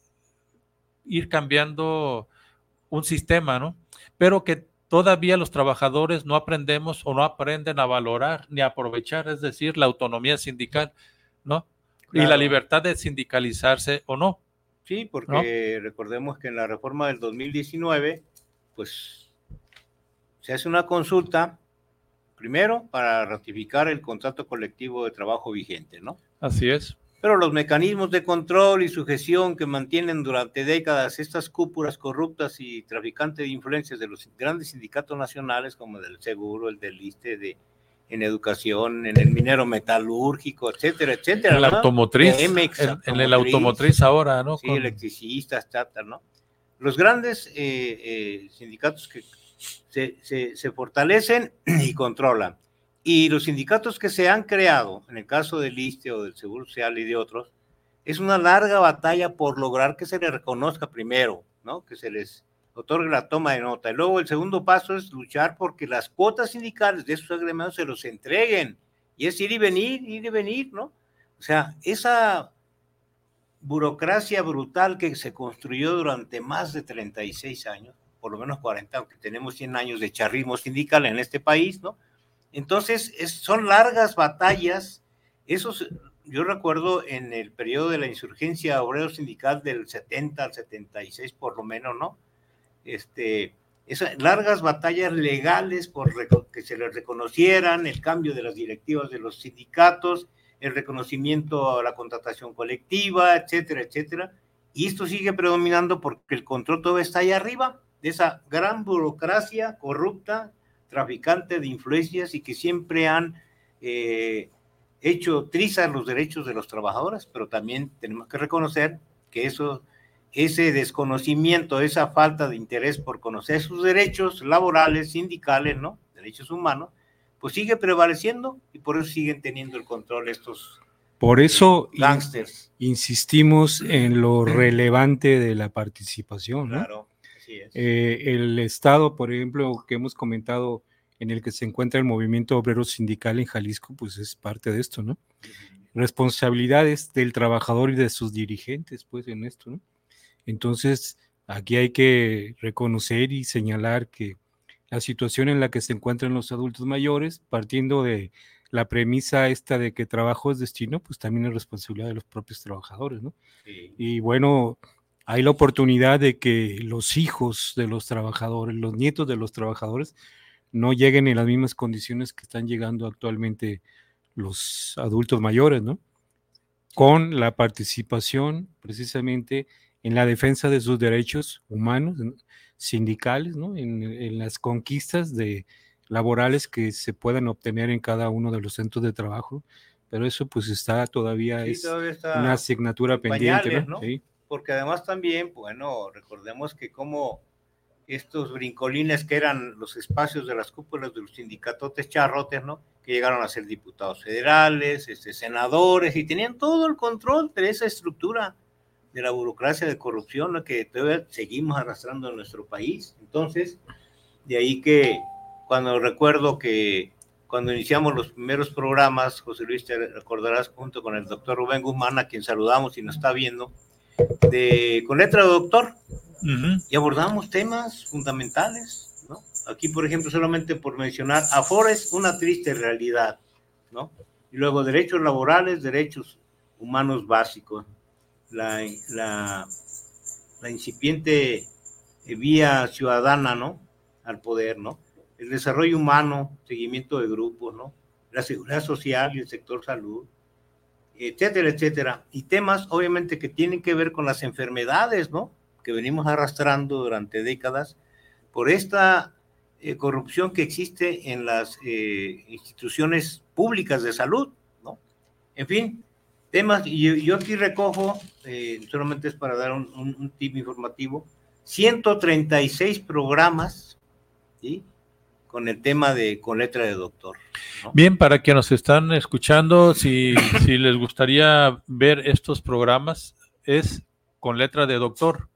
ir cambiando un sistema, ¿no? Pero que todavía los trabajadores no aprendemos o no aprenden a valorar ni a aprovechar, es decir, la autonomía sindical, ¿no? Y la libertad de sindicalizarse o no. Sí, porque recordemos que en la reforma del 2019, pues se hace una consulta, primero para ratificar el contrato colectivo de trabajo vigente, ¿no? Así es. Pero los mecanismos de control y sujeción que mantienen durante décadas estas cúpulas corruptas y traficantes de influencias de los grandes sindicatos nacionales, como el del seguro, el del ISTE, de, en educación, en el minero metalúrgico, etcétera, etcétera. En la ¿no? automotriz, en, en el automotriz ahora, ¿no? Sí, Con- electricistas, tata, ¿no? Los grandes eh, eh, sindicatos que se, se- se fortalecen y controlan. Y los sindicatos que se han creado, en el caso del ISTE o del Seguro Social y de otros, es una larga batalla por lograr que se les reconozca primero, ¿no? Que se les otorgue la toma de nota. Y luego el segundo paso es luchar porque las cuotas sindicales de esos agremiados se los entreguen. Y es ir y venir, ir y venir, ¿no? O sea, esa burocracia brutal que se construyó durante más de 36 años, por lo menos 40, aunque tenemos 100 años de charrismo sindical en este país, ¿no? Entonces, es- son largas batallas. Yo recuerdo en el periodo de la insurgencia obrero sindical del 70 al 76, por lo menos, ¿no? Este, esas largas batallas legales por que se les reconocieran, el cambio de las directivas de los sindicatos, el reconocimiento a la contratación colectiva, etcétera, etcétera. Y esto sigue predominando porque el control todavía está ahí arriba, de esa gran burocracia corrupta, traficante de influencias y que siempre han eh, hecho trizas los derechos de los trabajadores, pero también tenemos que reconocer que eso, ese desconocimiento, esa falta de interés por conocer sus derechos laborales, sindicales, ¿no? Derechos humanos, pues sigue prevaleciendo y por eso siguen teniendo el control estos Por eso in- gángsters. insistimos en lo relevante de la participación, ¿no? Claro, así es. Eh, el estado, por ejemplo, que hemos comentado, en el que se encuentra el movimiento obrero sindical en Jalisco, pues es parte de esto, ¿no? Responsabilidades del trabajador y de sus dirigentes, pues, en esto, ¿no? Entonces, aquí hay que reconocer y señalar que la situación en la que se encuentran los adultos mayores, partiendo de la premisa esta de que trabajo es destino, pues también es responsabilidad de los propios trabajadores, ¿no? Sí. Y bueno, hay la oportunidad de que los hijos de los trabajadores, los nietos de los trabajadores, no lleguen en las mismas condiciones que están llegando actualmente los adultos mayores, ¿no? Con la participación precisamente en la defensa de sus derechos humanos, ¿no? Sindicales, ¿no? En, en las conquistas de laborales que se puedan obtener en cada uno de los centros de trabajo, pero eso pues está todavía Sí, es todavía está una asignatura en pendiente, pañales, ¿no? ¿no? Sí. porque además también, bueno, recordemos que como estos brincolines que eran los espacios de las cúpulas de los sindicatotes charrotes, ¿no? Que llegaron a ser diputados federales, este, senadores, y tenían todo el control de esa estructura de la burocracia de corrupción ¿no? que todavía seguimos arrastrando en nuestro país. Entonces, de ahí que cuando recuerdo que cuando iniciamos los primeros programas, José Luis, te recordarás junto con el doctor Rubén Guzmán, a quien saludamos y nos está viendo, de, con letra de doctor, y abordamos temas fundamentales, ¿no? Aquí, por ejemplo, solamente por mencionar, Afores, una triste realidad, ¿no? Y luego derechos laborales, derechos humanos básicos, la, la, la incipiente eh, vía ciudadana, ¿no? Al poder, ¿no? El desarrollo humano, seguimiento de grupos, ¿no? La seguridad social y el sector salud, etcétera, etcétera. Y temas, obviamente, que tienen que ver con las enfermedades, ¿no? Que venimos arrastrando durante décadas por esta eh, corrupción que existe en las eh, instituciones públicas de salud, ¿no? En fin, temas, y yo, yo aquí recojo, eh, solamente es para dar un, un, un tip informativo, 136 programas, ¿sí? Con el tema de, con letra de doctor. ¿no? Bien, para quienes nos están escuchando, si, si les gustaría ver estos programas, es con letra de doctor.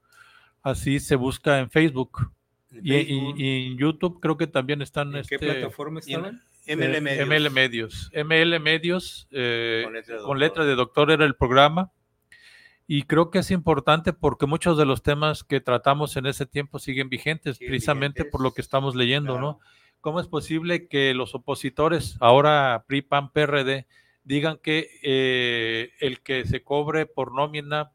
Así se busca en Facebook. En Y, y- Facebook, y en YouTube creo que también están ¿En qué este, plataforma y en- estaban? ML Eh, Medios. ML Medios. ML Medios, eh, Con letra de con doctor. letra de doctor era el programa. Y creo que es importante porque muchos de los temas que tratamos en ese tiempo siguen vigentes, Siguen precisamente por vigentes. lo que estamos leyendo, Claro. ¿no? ¿Cómo es posible que los opositores, ahora PRI, PAN, PRD, digan que eh, el que se cobre por nómina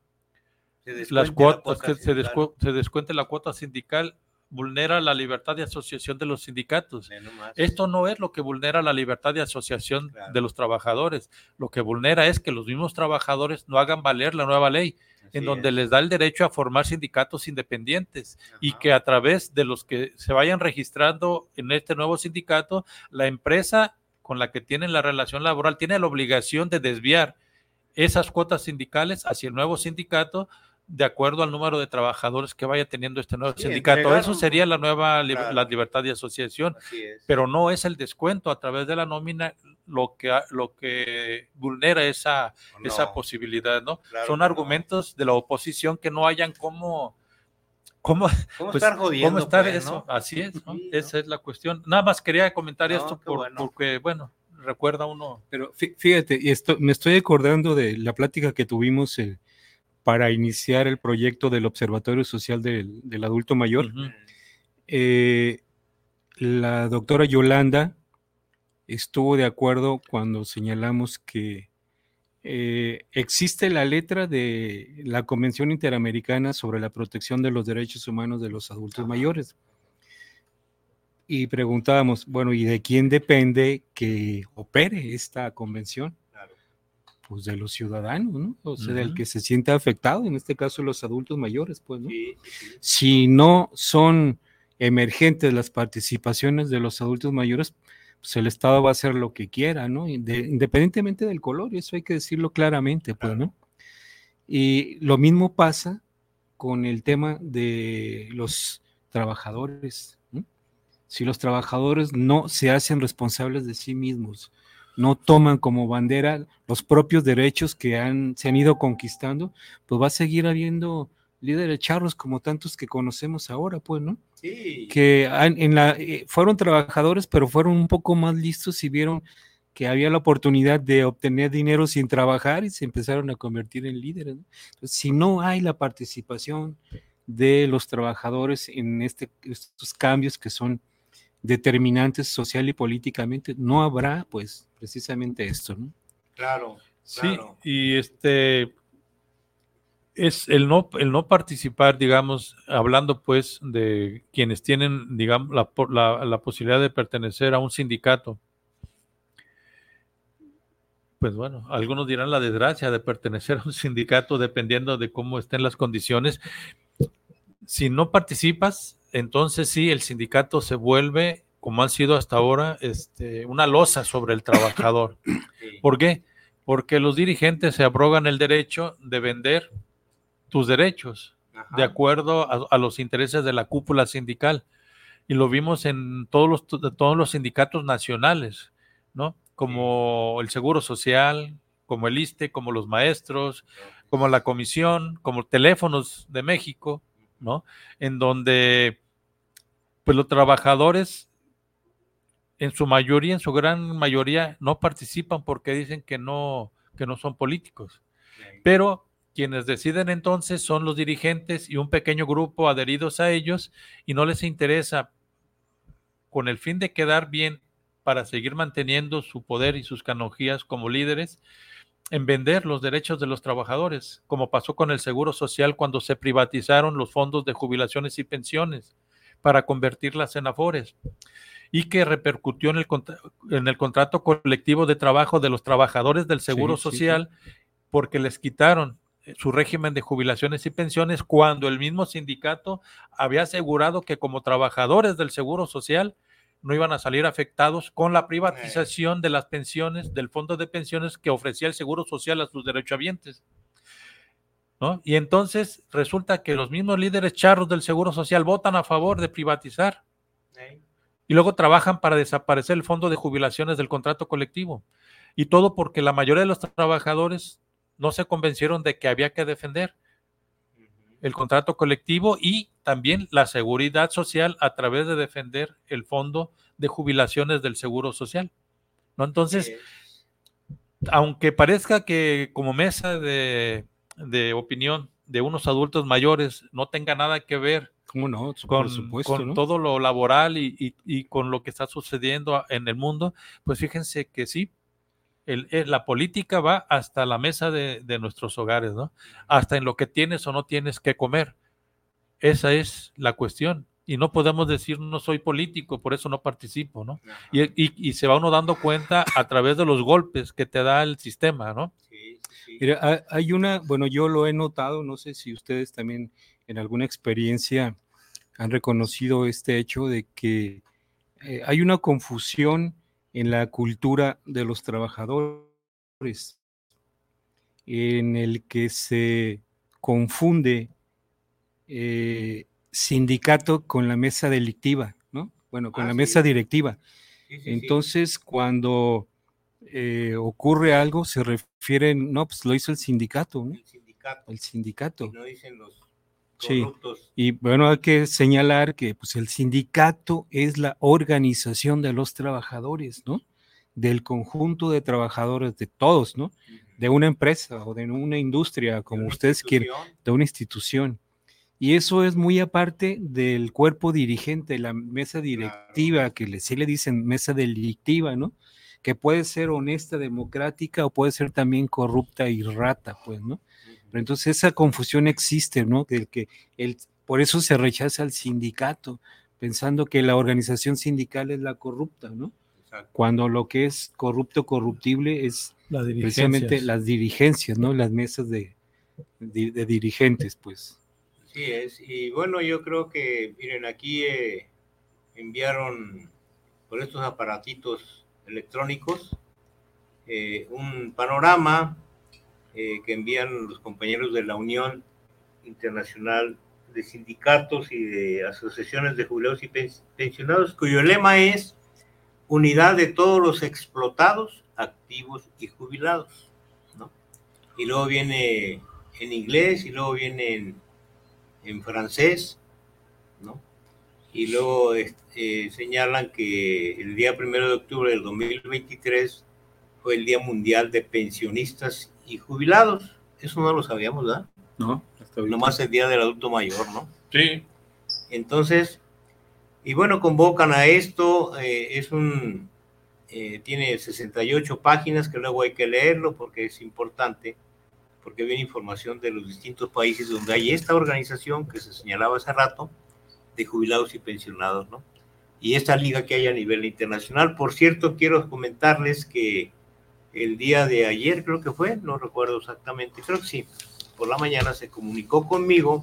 las la cuotas, cuota que se, descu- se descuente la cuota sindical, vulnera la libertad de asociación de los sindicatos. Esto no es lo que vulnera la libertad de asociación Claro. de los trabajadores. Lo que vulnera es que los mismos trabajadores no hagan valer la nueva ley, Así en donde es. les da el derecho a formar sindicatos independientes y que a través de los que se vayan registrando en este nuevo sindicato, la empresa con la que tienen la relación laboral tiene la obligación de desviar esas cuotas sindicales hacia el nuevo sindicato de acuerdo al número de trabajadores que vaya teniendo este nuevo Sí, sindicato. entregar Eso sería la nueva li- Claro. la libertad de asociación es. pero no es el descuento a través de la nómina lo que, lo que vulnera esa, No, esa posibilidad, ¿no? claro Son no. argumentos de la oposición que no hayan cómo, cómo, ¿Cómo pues, estar jodiendo? cómo estar pues, eso. no? Así es, ¿no? Sí, ¿no? Esa es la cuestión. Nada más quería comentar No, esto por- bueno. porque, bueno, recuerda uno. Pero fí- fíjate, y esto, me estoy acordando de la plática que tuvimos eh, para iniciar el proyecto del Observatorio Social del, del Adulto Mayor. Eh, la doctora Yolanda estuvo de acuerdo cuando señalamos que eh, existe la letra de la Convención Interamericana sobre la Protección de los Derechos Humanos de los Adultos. Mayores. Y preguntábamos, bueno, ¿y de quién depende que opere esta convención? Pues de los ciudadanos, ¿no? O sea, del Ujú. que se siente afectado, en este caso los adultos mayores, pues, ¿no? Sí, si no son emergentes las participaciones de los adultos mayores, pues el Estado va a hacer lo que quiera, ¿no? Inde- Independientemente del color, y eso hay que decirlo claramente, pues, ¿no? Y lo mismo pasa con el tema de los trabajadores. ¿no? Si los trabajadores no se hacen responsables de sí mismos, no toman como bandera los propios derechos que han, se han ido conquistando, pues va a seguir habiendo líderes charros como tantos que conocemos ahora, pues, ¿no? Sí. Que en la, eh, fueron trabajadores, pero fueron un poco más listos y vieron que había la oportunidad de obtener dinero sin trabajar y se empezaron a convertir en líderes. ¿no? Entonces, si no hay la participación de los trabajadores en este, estos cambios que son determinantes social y políticamente, no habrá, pues, precisamente esto, ¿no? Claro. Sí, y este es el no, el no participar, digamos, hablando pues de quienes tienen, digamos, la- la posibilidad de pertenecer a un sindicato. Pues bueno, algunos dirán la desgracia de pertenecer a un sindicato dependiendo de cómo estén las condiciones. Si no participas, entonces sí, el sindicato se vuelve, como han sido hasta ahora, este, una losa sobre el trabajador. Sí. ¿Por qué? Porque los dirigentes se abrogan el derecho de vender tus derechos Ajá. de acuerdo a, a los intereses de la cúpula sindical. Y lo vimos en todos los, todos los sindicatos nacionales, ¿no? Como el Seguro Social, como el ISTE, como los maestros, como la Comisión, como Teléfonos de México, ¿no? En donde, pues los trabajadores, en su mayoría, en su gran mayoría, no participan porque dicen que no, que no son políticos. Pero quienes deciden entonces son los dirigentes y un pequeño grupo adheridos a ellos y no les interesa con el fin de quedar bien para seguir manteniendo su poder y sus canonjías como líderes en vender los derechos de los trabajadores, como pasó con el Seguro Social cuando se privatizaron los fondos de jubilaciones y pensiones para convertirlas en afores y que repercutió en el, en el contrato colectivo de trabajo de los trabajadores del Seguro Sí, sí, sí. Social porque les quitaron eh, su régimen de jubilaciones y pensiones cuando el mismo sindicato había asegurado que como trabajadores del Seguro Social no iban a salir afectados con la privatización de las pensiones, del fondo de pensiones que ofrecía el Seguro Social a sus derechohabientes. ¿no? Y entonces resulta que los mismos líderes charros del Seguro Social votan a favor de privatizar Sí. y luego trabajan para desaparecer el fondo de jubilaciones del contrato colectivo. Y todo porque la mayoría de los trabajadores no se convencieron de que había que defender. El contrato colectivo y también la seguridad social a través de defender el fondo de jubilaciones del Seguro Social. ¿no? Entonces, aunque parezca que como mesa de, de opinión de unos adultos mayores no tenga nada que ver ¿Cómo no? con, Por supuesto, con ¿no? todo lo laboral y, y- y con lo que está sucediendo en el mundo, pues fíjense que sí, el- el- la política va hasta la mesa de, de nuestros hogares, ¿no? Hasta en lo que tienes o no tienes que comer. Esa es la cuestión. Y no podemos decir no soy político, por eso no participo, ¿no? Y, y- y se va uno dando cuenta a través de los golpes que te da el sistema, ¿no? Sí, sí, sí. Mira, ha- hay una, bueno, yo lo he notado, no sé si ustedes también en alguna experiencia han reconocido este hecho de que eh, hay una confusión en la cultura de los trabajadores, en el que se confunde eh, sindicato con la mesa delictiva, ¿no? Bueno, con Ah, la sí. mesa directiva. Sí, sí, sí. Entonces, cuando eh, ocurre algo, se refieren, no, pues lo hizo el sindicato, ¿no? el sindicato, El sindicato. y no dicen los Sí. Y bueno, hay que señalar que pues, el sindicato es la organización de los trabajadores, ¿no? Del conjunto de trabajadores, de todos, ¿no? De una empresa o de una industria, como Una ustedes quieren, de una institución. Y eso es muy aparte del cuerpo dirigente, la mesa directiva, que le, sí le dicen mesa delictiva, ¿no? Que puede ser honesta, democrática o puede ser también corrupta y rata, pues, ¿no? Pero entonces esa confusión existe, ¿no? Del que el, por eso se rechaza al sindicato, pensando que la organización sindical es la corrupta, ¿no? Exacto. Cuando lo que es corrupto, corruptible es precisamente las dirigencias, ¿no? Las mesas de, de- de dirigentes, pues. Sí es. Y bueno, yo creo que, miren, aquí eh, enviaron por estos aparatitos electrónicos eh, un panorama eh, que envían los compañeros de la Unión Internacional de Sindicatos y de Asociaciones de Jubilados y Pen- Pensionados, cuyo lema es unidad de todos los explotados, activos y jubilados. ¿no? Y luego viene en inglés y luego viene en, en francés, ¿no? Y luego este, señalan que el día primero de octubre del 2023 fue el Día Mundial de Pensionistas y Jubilados. Eso no lo sabíamos, ¿verdad? ¿No? Nomás el Día del Adulto Mayor, ¿no? Sí. Entonces, y bueno, convocan a esto, eh, es un, eh, tiene 68 páginas que luego hay que leerlo porque es importante, porque viene información de los distintos países donde hay esta organización que se señalaba hace rato, de jubilados y pensionados, ¿no? Y esta liga que hay a nivel internacional. Por cierto, quiero comentarles que el día de ayer, creo que fue, no recuerdo exactamente, creo que sí, por la mañana se comunicó conmigo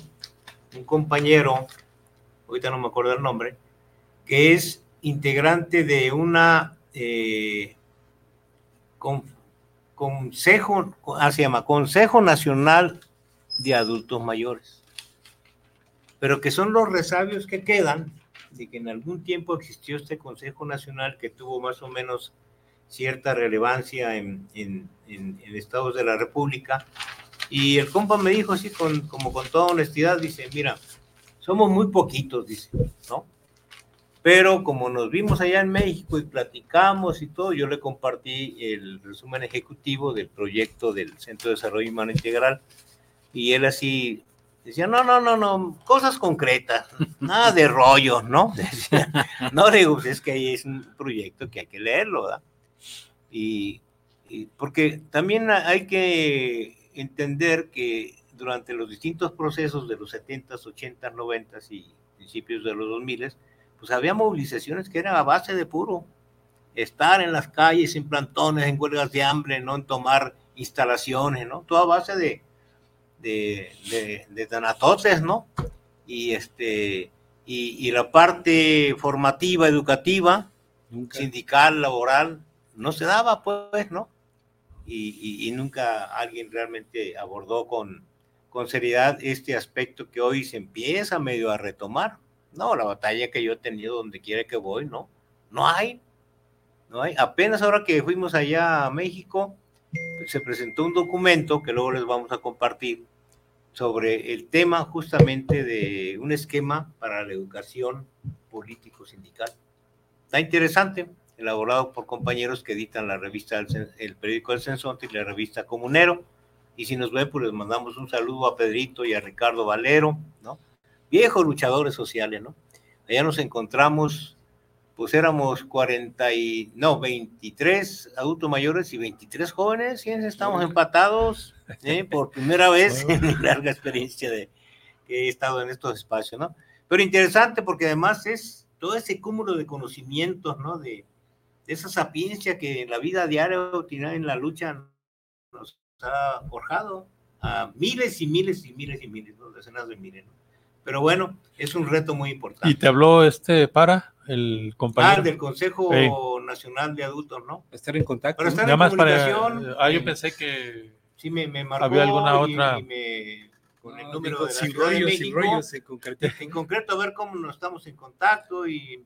un compañero, ahorita no me acuerdo el nombre, que es integrante de una eh, con- consejo, ah, se llama Consejo Nacional de Adultos Mayores, pero que son los resabios que quedan de que en algún tiempo existió este Consejo Nacional que tuvo más o menos cierta relevancia en, en- en- estados de la República. Y el compa me dijo así, con, como con toda honestidad, dice, mira, somos muy poquitos, dice, ¿no? Pero como nos vimos allá en México y platicamos y todo, yo le compartí el resumen ejecutivo del proyecto del Centro de Desarrollo Humano Integral y él así decía, no, no, no, no, cosas concretas, nada de rollo, ¿no? Decía, no, digo, pues es que ahí es un proyecto que hay que leerlo, ¿verdad? Y, y porque también hay que entender que durante los distintos procesos de los 70s, 80s, 90s y principios de los 2000 pues había movilizaciones que eran a base de puro estar en las calles, en plantones, en huelgas de hambre, no en tomar instalaciones, ¿no? Toda base de, de, de, de tanatotes, ¿no? Y, este, y, y la parte formativa, educativa, Nunca. sindical, laboral, no se daba, pues, ¿no? Y, nunca alguien realmente abordó con, con seriedad este aspecto que hoy se empieza medio a retomar. No, la batalla que yo he tenido donde quiera que voy, no, no hay, no hay. Apenas ahora que fuimos allá a México, se presentó un documento que luego les vamos a compartir sobre el tema justamente de un esquema para la educación político-sindical. Está interesante. Elaborado por compañeros que editan la revista, el periódico El Censonte y la revista Comunero. Y si nos ven, pues les mandamos un saludo a Pedrito y a Ricardo Valero, ¿no? Viejos luchadores sociales, ¿no? Allá nos encontramos, pues éramos 40 y, no, 23 adultos mayores y 23 jóvenes, y estamos empatados ¿eh? por primera vez en mi larga experiencia de que he estado en estos espacios, ¿no? Pero interesante porque además es todo ese cúmulo de conocimientos, ¿no? De, esa sapiencia que en la vida diaria en la lucha nos ha forjado a miles y miles y miles y miles, ¿no? decenas de miles. ¿no? Pero bueno, es un reto muy importante. ¿Y te habló este para, el compañero? Ah, del Consejo Nacional de Adultos, ¿no? Estar en contacto. Para estar en comunicación. ah, yo pensé que... Sí, me, me marcó. Había alguna otra... con el número de la Ciudad de México. en concreto, a ver cómo nos estamos en contacto y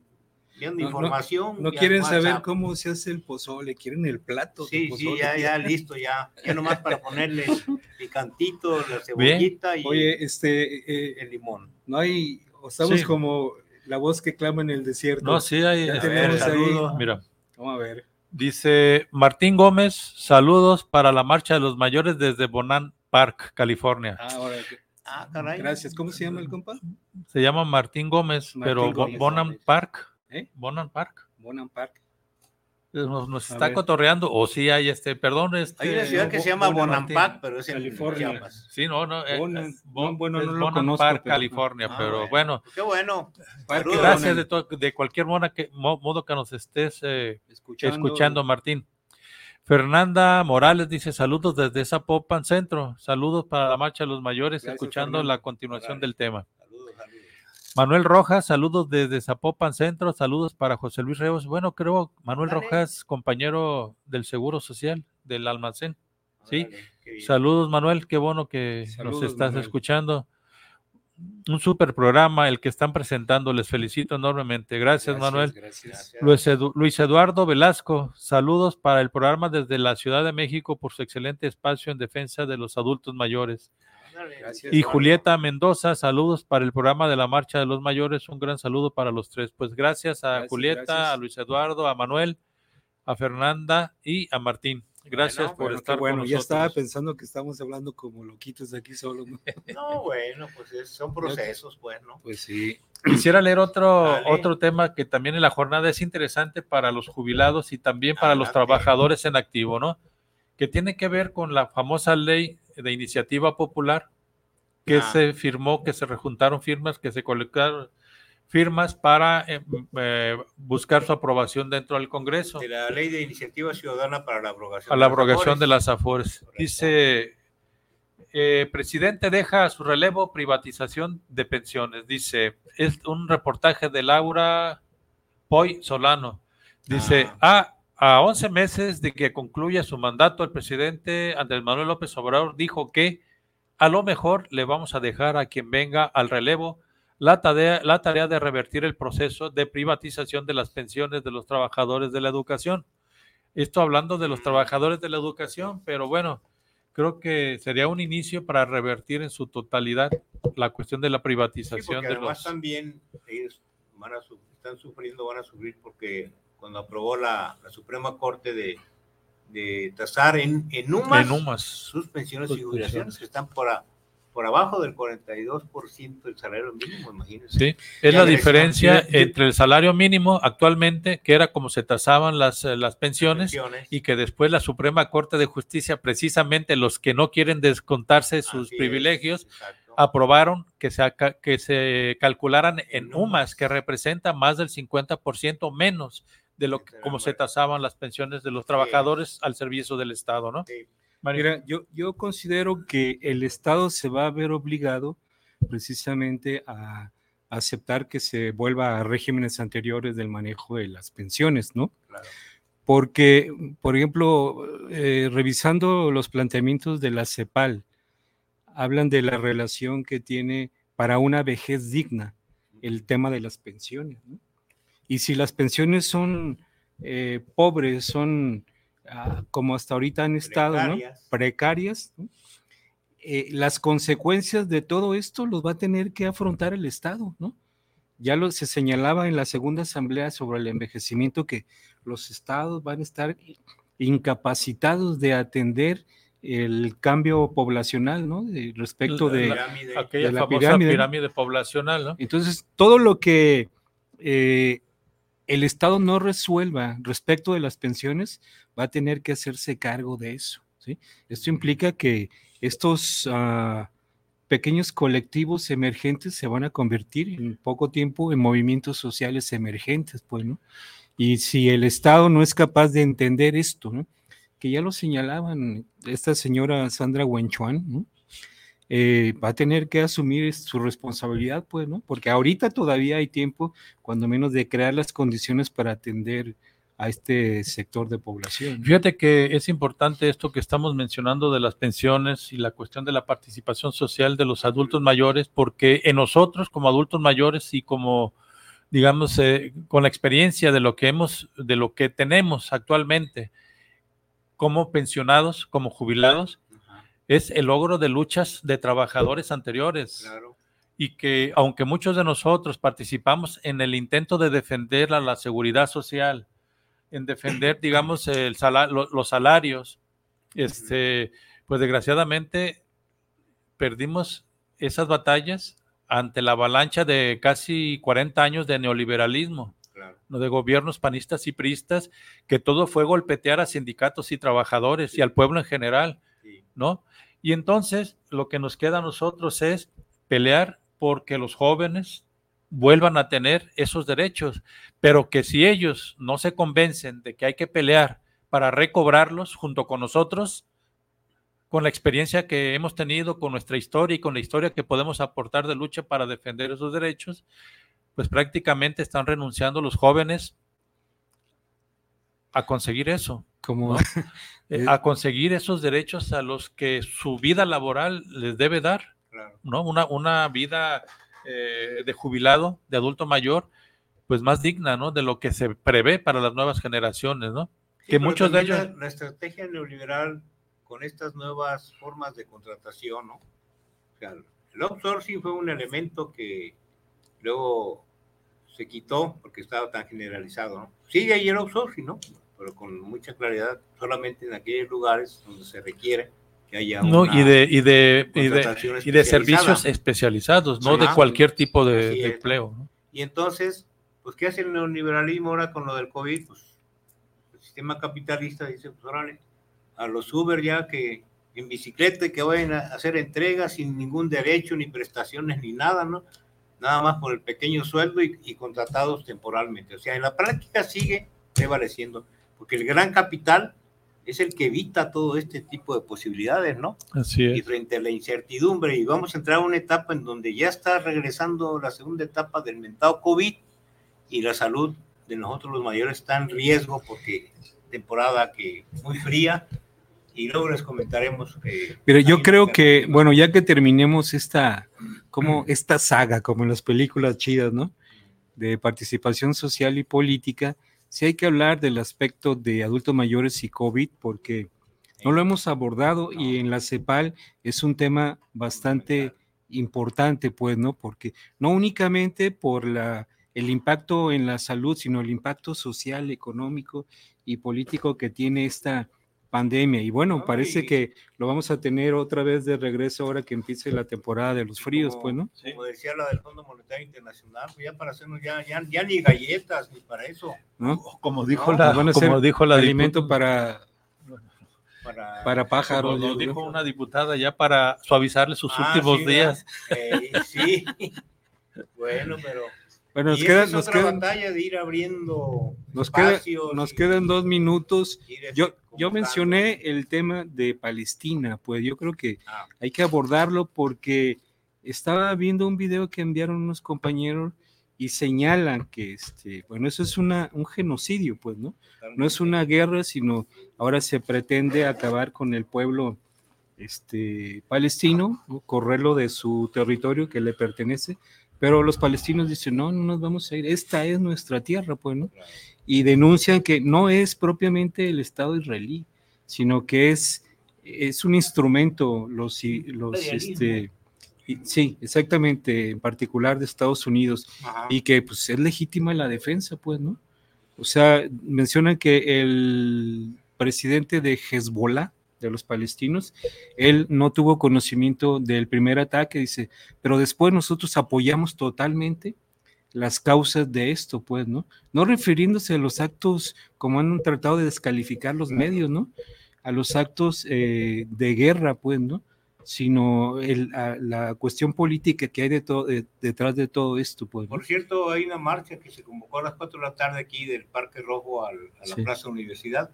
viendo información. No, quieren saber cómo se hace el pozole, quieren el plato. Sí, sí, ya, ya, listo, ya. Ya nomás para ponerle picantito, la cebollita y Oye, este, eh, el limón. No hay, estamos como la voz que clama en el desierto. No, sí, hay. Ya tenemos ahí. Mira. Vamos a ver. Dice Martín Gómez, saludos para la marcha de los mayores desde Bonan Park, California. Ah, ahora, ah, caray. Gracias. ¿Cómo se llama el compa? Se llama Martín Gómez, pero Bonan Park. ¿Eh? Bonan Park. Bonan Park. Nos, nos está cotorreando, o sí hay este, perdón. Este, hay una ciudad que se llama Bonampak, pero es en California. Sí, no, no. Eh, Bonan, bon, bueno, no lo conozco, Park, pero, California, ah, pero bueno. Qué bueno. Gracias de, to, de, cualquier modo que, modo que nos estés eh, escuchando. escuchando, Martín. Fernanda Morales dice saludos desde Zapopan Centro, saludos para la marcha de los mayores, Gracias, escuchando Fernanda. la continuación Morales. del tema. Manuel Rojas, saludos desde Zapopan Centro, saludos para José Luis Reos. Bueno, creo Manuel Dale. Rojas, compañero del Seguro Social del almacén. Sí, Dale, saludos Manuel, qué bueno que saludos, nos estás Manuel. escuchando. Un super programa el que están presentando, les felicito enormemente. Gracias, gracias Manuel. Gracias. Luis, Edu, Luis Eduardo Velasco, saludos para el programa desde la Ciudad de México por su excelente espacio en defensa de los adultos mayores. Gracias, y Julieta Mendoza, saludos para el programa de la Marcha de los Mayores. Un gran saludo para los tres. Pues gracias a gracias, Julieta, gracias. a Luis Eduardo, a Manuel, a Fernanda y a Martín. Gracias bueno, por bueno, estar bueno, con ya nosotros. estaba pensando que estamos hablando como loquitos aquí solo. ¿no? no, bueno, pues es, son procesos, pues, ¿no? Pues sí. Quisiera leer otro, otro tema que también en la jornada es interesante para los jubilados y también para los trabajadores en activo, ¿no? Que tiene que ver con la famosa ley de iniciativa popular que ah. se firmó, que se rejuntaron firmas, que se colocaron firmas para eh, eh, buscar su aprobación dentro del Congreso. De la ley de iniciativa ciudadana para la abrogación. A la abrogación de las AFORES. Dice, eh, presidente deja a su relevo privatización de pensiones. Dice, es un reportaje de Laura Poy Solano. Dice, ah. a, a 11 meses de que concluya su mandato, el presidente Andrés Manuel López Obrador dijo que a lo mejor le vamos a dejar a quien venga al relevo la tarea, la tarea, de revertir el proceso de privatización de las pensiones de los trabajadores de la educación. Esto hablando de los trabajadores de la educación, pero bueno, creo que sería un inicio para revertir en su totalidad la cuestión de la privatización. Sí, de además los... también ellos van a, están sufriendo, van a sufrir porque cuando aprobó la, la Suprema Corte de, de tasar en, en, UMAS, en UMAS. sus pensiones y jubilaciones que están por, a, por abajo del 42% del salario mínimo, imagínense. Sí, es ya la diferencia entre el salario mínimo actualmente, que era como se tasaban las, las pensiones, pensiones, y que después la Suprema Corte de Justicia, precisamente los que no quieren descontarse sus Así privilegios, es, aprobaron que se, que se calcularan en UMAS, que representa más del 50% menos de lo que como se tasaban las pensiones de los trabajadores sí. al servicio del Estado, ¿no? Sí. Mira, yo, yo considero que el Estado se va a ver obligado precisamente a aceptar que se vuelva a regímenes anteriores del manejo de las pensiones, ¿no? Claro. Porque, por ejemplo, eh, revisando los planteamientos de la CEPAL, hablan de la relación que tiene para una vejez digna el tema de las pensiones, ¿no? Y si las pensiones son eh, pobres, son uh, como hasta ahorita han estado, precarias, ¿no? precarias ¿no? Eh, las consecuencias de todo esto los va a tener que afrontar el Estado, ¿no? Ya lo, se señalaba en la segunda asamblea sobre el envejecimiento que los estados van a estar incapacitados de atender el cambio poblacional, ¿no? De- respecto de, Pirámide. Aquella de la famosa pirámide, pirámide, poblacional, ¿no? Entonces, todo lo que eh, el Estado no resuelva respecto de las pensiones va a tener que hacerse cargo de eso. ¿sí? Esto implica que estos ah, pequeños colectivos emergentes se van a convertir en poco tiempo en movimientos sociales emergentes, pues, ¿no? Y si el Estado no es capaz de entender esto, ¿no? que ya lo señalaban esta señora Sandra Wenchuan, ¿no? Eh, va a tener que asumir su responsabilidad, pues, ¿no? Porque ahorita todavía hay tiempo, cuando menos, de crear las condiciones para atender a este sector de población. Fíjate que es importante esto que estamos mencionando de las pensiones y la cuestión de la participación social de los adultos mayores, porque en nosotros como adultos mayores y como, digamos, eh, con la experiencia de lo que hemos, de lo que tenemos actualmente como pensionados, como jubilados, es el logro de luchas de trabajadores anteriores. Claro. y que aunque muchos de nosotros participamos en el intento de defender a la seguridad social, en defender, digamos, el sala- lo- los salarios, este, pues desgraciadamente perdimos esas batallas ante la avalancha de casi 40 años de neoliberalismo, Claro. de gobiernos panistas y priistas, que todo fue golpetear a sindicatos y trabajadores y al pueblo en general. ¿No? Y entonces lo que nos queda a nosotros es pelear porque los jóvenes vuelvan a tener esos derechos, pero que si ellos no se convencen de que hay que pelear para recobrarlos junto con nosotros, con la experiencia que hemos tenido, con nuestra historia y con la historia que podemos aportar de lucha para defender esos derechos, pues prácticamente están renunciando los jóvenes a conseguir eso Como, ¿no? eh, a conseguir esos derechos a los que su vida laboral les debe dar, Claro. ¿no? Una, una vida eh, de jubilado, de adulto mayor, pues más digna, ¿no? De lo que se prevé para las nuevas generaciones, ¿no? Sí, que muchos de ellos- La, la estrategia neoliberal con estas nuevas formas de contratación, ¿no? O sea, el outsourcing fue un elemento que luego se quitó porque estaba tan generalizado, ¿no? Sigue ahí el outsourcing, ¿no? Pero con mucha claridad, solamente en aquellos lugares donde se requiere que haya No, una y de, y de, y de, y de servicios especializados, no de cualquier tipo de, empleo. ¿no? Y entonces, pues, ¿qué hace el neoliberalismo ahora con lo del COVID? Pues, el sistema capitalista dice, pues, órale, a los Uber ya que en bicicleta y que vayan a hacer entregas sin ningún derecho, ni prestaciones, ni nada, ¿no? Nada más por el pequeño sueldo y, y contratados temporalmente. O sea, en la práctica sigue prevaleciendo, porque el gran capital es el que evita todo este tipo de posibilidades, ¿no? Así y es. frente a la incertidumbre y vamos a entrar a una etapa en donde ya está regresando la segunda etapa del mentado COVID y la salud de nosotros los mayores está en riesgo porque temporada que muy fría y luego les comentaremos que pero yo creo que, bueno, ya que terminemos esta, como esta saga, como en las películas chidas, ¿no? De participación social y política, sí hay que hablar del aspecto de adultos mayores y COVID, porque no lo hemos abordado y en la CEPAL es un tema bastante importante, pues, ¿no? Porque no únicamente por la, el impacto en la salud, sino el impacto social, económico y político que tiene esta pandemia. Y bueno, No, parece que lo vamos a tener otra vez de regreso ahora que empiece la temporada de los fríos, como, pues, ¿no? Como decía la del Fondo Monetario Internacional, pues ya para hacernos ya, ya, ya ni galletas ni para eso. ¿No? Como dijo No, la, van a como ser dijo la Alimento para, Para, para pájaros. creo. dijo una diputada ya para suavizarle sus Ah, últimos sí, días. Eh, sí. bueno, pero Bueno, nos y esa quedan, es nos otra quedan, batalla de ir abriendo nos queda- nos y- quedan dos minutos. Yo, yo mencioné el tema de Palestina, pues yo creo que Ah, hay que abordarlo porque estaba viendo un video que enviaron unos compañeros y señalan que, este, bueno, eso es una, un genocidio, pues, ¿no? No es una guerra, sino ahora se pretende acabar con el pueblo este, palestino, ¿no? correrlo de su territorio que le pertenece, pero los palestinos dicen, no, no nos vamos a ir, esta es nuestra tierra, pues, ¿no? Y denuncian que no es propiamente el Estado israelí, sino que es, es un instrumento, los, los este, sí, exactamente, en particular de Estados Unidos, Ajá. y que pues es legítima la defensa, pues, ¿no? O sea, mencionan que el presidente de Hezbollah, de los palestinos, él no tuvo conocimiento del primer ataque, dice, pero después nosotros apoyamos totalmente las causas de esto, pues, ¿no? No refiriéndose a los actos como han tratado de descalificar los medios, ¿no? A los actos eh, de guerra, pues, ¿no? Sino el, a, la cuestión política que hay de todo, de, detrás de todo esto, pues. ¿no? Por cierto, hay una marcha que se convocó a las 4 de la tarde aquí del Parque Rojo al, a la Sí. Plaza Universidad.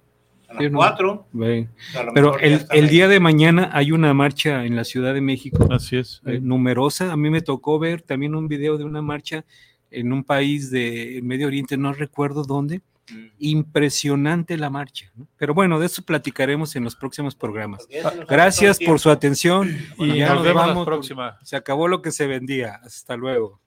A Sí, las no. 4. Ve. Pero el, el día de mañana hay una marcha en la Ciudad de México Así es. eh, numerosa. A mí me tocó ver también un video de una marcha en un país de Medio Oriente, no recuerdo dónde. Impresionante la marcha. ¿no? Pero bueno, de eso platicaremos en los próximos programas. Gracias por su atención Y ya nos nos vemos la vamos. próxima. Se acabó lo que se vendía. Hasta luego.